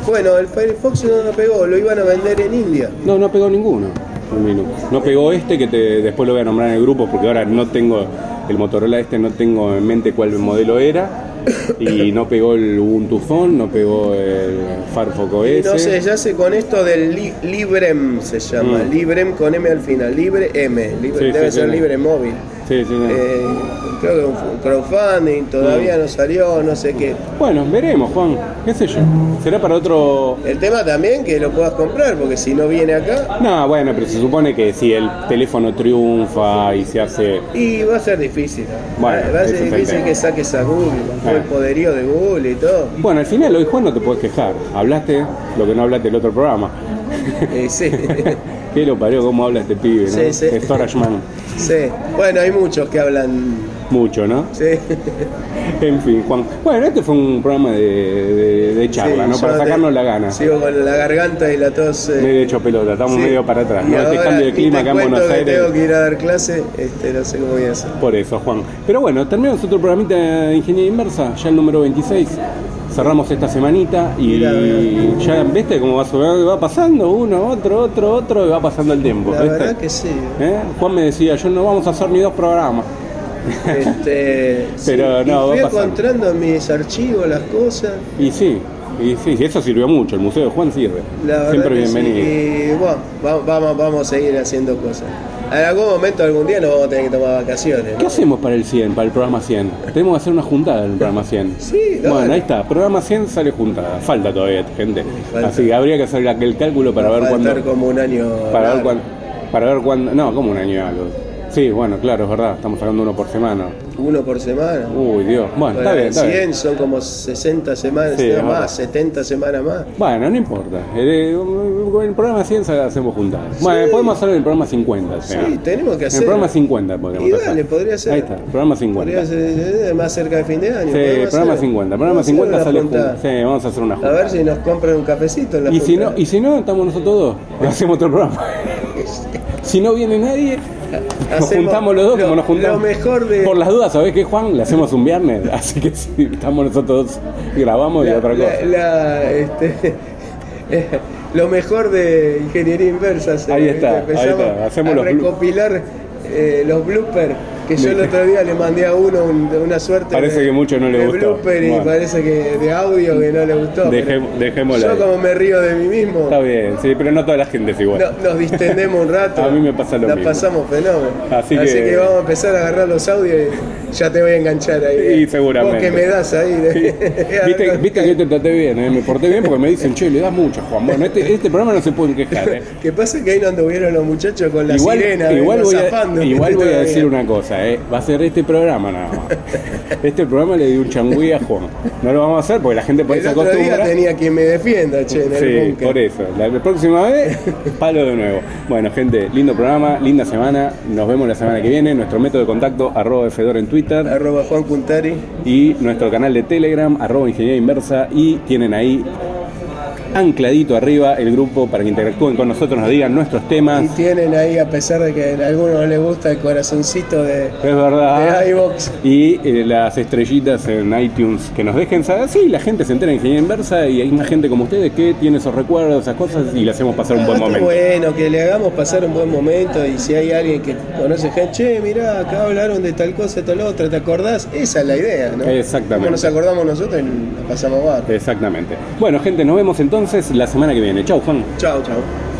Speaker 2: Bueno, el Firefox no lo pegó, lo iban a vender en India.
Speaker 1: No, no pegó ninguno. No pegó este que te, después lo voy a nombrar en el grupo porque ahora no tengo el Motorola este, no tengo en mente cuál modelo era. Y no pegó el Ubuntu Phone, no pegó el Firefox OS.
Speaker 2: No sé, ya sé con esto del li- Librem se llama,
Speaker 1: Mm.
Speaker 2: Librem con M al final, Libre M, Libre-
Speaker 1: Sí,
Speaker 2: debe
Speaker 1: sí,
Speaker 2: ser
Speaker 1: sí.
Speaker 2: Libre Móvil.
Speaker 1: Sí, sí, sí.
Speaker 2: Eh, creo que un crowdfunding todavía
Speaker 1: Mm.
Speaker 2: no salió, no sé qué.
Speaker 1: Bueno, veremos, Juan. ¿Qué sé yo? ¿Será para otro.?
Speaker 2: El tema también que lo puedas comprar, porque si no viene acá,
Speaker 1: No, bueno, pero se supone que si el teléfono triunfa y se hace.
Speaker 2: y va a ser difícil.
Speaker 1: Bueno,
Speaker 2: va a ser
Speaker 1: el
Speaker 2: difícil que saques a Google, con todo el
Speaker 1: Ah.
Speaker 2: poderío de Google y todo.
Speaker 1: Bueno, al final hoy Juan no te puedes quejar. Hablaste lo que no hablaste del otro programa.
Speaker 2: Eh, sí.
Speaker 1: ¿Qué lo parió? ¿Cómo habla este pibe? ¿no?
Speaker 2: Sí, sí.
Speaker 1: Storage Man.
Speaker 2: sí. Bueno, hay muchos que hablan.
Speaker 1: Mucho, ¿no?
Speaker 2: Sí.
Speaker 1: En fin, Juan. Bueno, este fue un programa de, de- de charla,
Speaker 2: Sí,
Speaker 1: ¿no? Para
Speaker 2: te-
Speaker 1: sacarnos la gana.
Speaker 2: Sigo con la garganta y la tos. eh,
Speaker 1: Medio hecho pelota, estamos
Speaker 2: Sí.
Speaker 1: medio para atrás,
Speaker 2: Y
Speaker 1: ¿no? Este
Speaker 2: ahora-
Speaker 1: cambio de clima acá en Buenos
Speaker 2: que
Speaker 1: Aires.
Speaker 2: Tengo que ir a dar clase, este, no sé cómo voy a hacer.
Speaker 1: Por eso, Juan. Pero bueno, terminamos otro programita de Ingeniería Inversa, ya el número 26. Cerramos esta semanita y
Speaker 2: Mira,
Speaker 1: ya, ¿viste cómo va, va pasando uno, otro, otro, otro y va pasando el tiempo?
Speaker 2: La
Speaker 1: ¿viste?
Speaker 2: verdad que sí.
Speaker 1: ¿Eh? Juan me decía, yo no vamos a hacer ni dos programas.
Speaker 2: Este,
Speaker 1: Pero
Speaker 2: sí,
Speaker 1: no,
Speaker 2: y fui
Speaker 1: va
Speaker 2: encontrando en mis archivos las cosas.
Speaker 1: Y sí, y sí, eso sirvió mucho, el Museo de Juan sirve.
Speaker 2: La
Speaker 1: Siempre
Speaker 2: sí.
Speaker 1: bienvenido.
Speaker 2: Y bueno, va- vamos, vamos a seguir haciendo cosas. En algún momento, algún día nos vamos a tener que tomar vacaciones.
Speaker 1: ¿Qué hacemos para el 100, para el programa 100? Tenemos que hacer una juntada en el programa 100.
Speaker 2: Sí, dale.
Speaker 1: Bueno, ahí está, programa 100 sale juntada. Falta todavía, gente.
Speaker 2: Falta.
Speaker 1: Así que habría que hacer aquel cálculo para
Speaker 2: Va
Speaker 1: ver cuándo.
Speaker 2: como un año.
Speaker 1: Para ver cuándo. Para ver cuándo. No, como un año algo. Sí, bueno, claro, es verdad, estamos sacando uno por semana.
Speaker 2: Uno por semana.
Speaker 1: Uy, Dios. Bueno, está bien, está
Speaker 2: 100
Speaker 1: bien.
Speaker 2: son como 60 semanas
Speaker 1: Sí,
Speaker 2: más,
Speaker 1: verdad.
Speaker 2: 70 semanas más.
Speaker 1: Bueno, no importa. Eh, Con el programa 100 se- hacemos juntadas. Bueno, podemos hacer el programa 50. o sea.
Speaker 2: Sí, tenemos que
Speaker 1: En
Speaker 2: hacer.
Speaker 1: el programa 50 podríamos
Speaker 2: Y
Speaker 1: hacer.
Speaker 2: dale, podría ser.
Speaker 1: Ahí está, programa 50.
Speaker 2: Podría ser eh, más cerca de fin de año.
Speaker 1: Sí,
Speaker 2: podemos
Speaker 1: programa
Speaker 2: hacer-
Speaker 1: 50. Programa
Speaker 2: podemos hacer
Speaker 1: 50
Speaker 2: una
Speaker 1: sale juntas. Sí, vamos a hacer una
Speaker 2: A
Speaker 1: juntada.
Speaker 2: ver si nos compran un cafecito en la
Speaker 1: Y si, no, y si no, estamos nosotros dos. Hacemos otro programa. Si no viene nadie, nos
Speaker 2: Hacemos
Speaker 1: juntamos los dos
Speaker 2: lo-
Speaker 1: como nos juntamos.
Speaker 2: lo mejor de-
Speaker 1: Por las dudas, ¿sabés qué, Juan? Le hacemos un viernes. Así que si estamos nosotros dos, grabamos y otra cosa.
Speaker 2: la, este, lo mejor de ingeniería inversa.
Speaker 1: Ahí está,
Speaker 2: empezamos
Speaker 1: ahí está. Hacemos
Speaker 2: a
Speaker 1: los
Speaker 2: recopilar eh, los bloopers que yo el otro día le mandé a uno un- una suerte
Speaker 1: Parece
Speaker 2: de,
Speaker 1: que mucho no le
Speaker 2: de
Speaker 1: gustó.
Speaker 2: blooper y
Speaker 1: Bueno.
Speaker 2: parece que de audio que no le gustó. Pero
Speaker 1: dejémoslo
Speaker 2: Yo como me río de mí mismo,
Speaker 1: Está bien, sí, pero no toda la gente es igual.
Speaker 2: no- nos distendemos un rato.
Speaker 1: A mí me pasa lo
Speaker 2: la
Speaker 1: mismo.
Speaker 2: pasamos fenómeno.
Speaker 1: Así
Speaker 2: Así,
Speaker 1: que-
Speaker 2: vamos a empezar a agarrar los audios y ya te voy a enganchar ahí.
Speaker 1: Y seguramente.
Speaker 2: Vos que me das ahí.
Speaker 1: Viste, viste que yo te traté bien, ¿eh? me porté bien porque me dicen, che, le das mucho, Juan. Bueno, este, este programa no se pueden quejar. ¿eh?
Speaker 2: Que pasa que ahí no anduvieron los muchachos con la
Speaker 1: igual,
Speaker 2: sirena,
Speaker 1: igual
Speaker 2: vengo
Speaker 1: voy a,
Speaker 2: zafando,
Speaker 1: igual
Speaker 2: ¿viste?
Speaker 1: voy a decir una cosa, ¿eh? va a ser este programa nada más. Este programa le di un changüí a Juan. No lo vamos a hacer porque la gente por
Speaker 2: El
Speaker 1: se
Speaker 2: otro día tenía quien me defienda, che, en el
Speaker 1: Sí, por eso. La próxima vez, palo de nuevo. Bueno, gente, lindo programa, linda semana. Nos vemos la semana que viene. Nuestro método de contacto, arroba Fedor en Twitter.
Speaker 2: Arroba Juan Cuntari.
Speaker 1: y nuestro canal de Telegram, arroba Ingeniería Inversa, y tienen ahí ancladito arriba el grupo para que interactúen con nosotros, nos digan nuestros
Speaker 2: Y
Speaker 1: temas.
Speaker 2: tienen ahí, a pesar de que a algunos no les gusta el corazoncito de,
Speaker 1: Es verdad.
Speaker 2: de iVox.
Speaker 1: Y eh, las estrellitas en iTunes que nos dejen saber. Sí, la gente se entera en Ingeniería Inversa y hay más gente como ustedes que tiene esos recuerdos, esas cosas y le hacemos pasar un buen
Speaker 2: Ah,
Speaker 1: momento.
Speaker 2: bueno, que le hagamos pasar un buen momento y si hay alguien que conoce gente, che, mirá, acá hablaron de tal cosa, tal otra, ¿te acordás? Esa es la idea, ¿no?
Speaker 1: Exactamente.
Speaker 2: Como nos acordamos nosotros y la pasamos bar.
Speaker 1: Exactamente. Bueno, gente, nos vemos entonces la semana que viene. Chau, Juan.
Speaker 2: Chao, chao.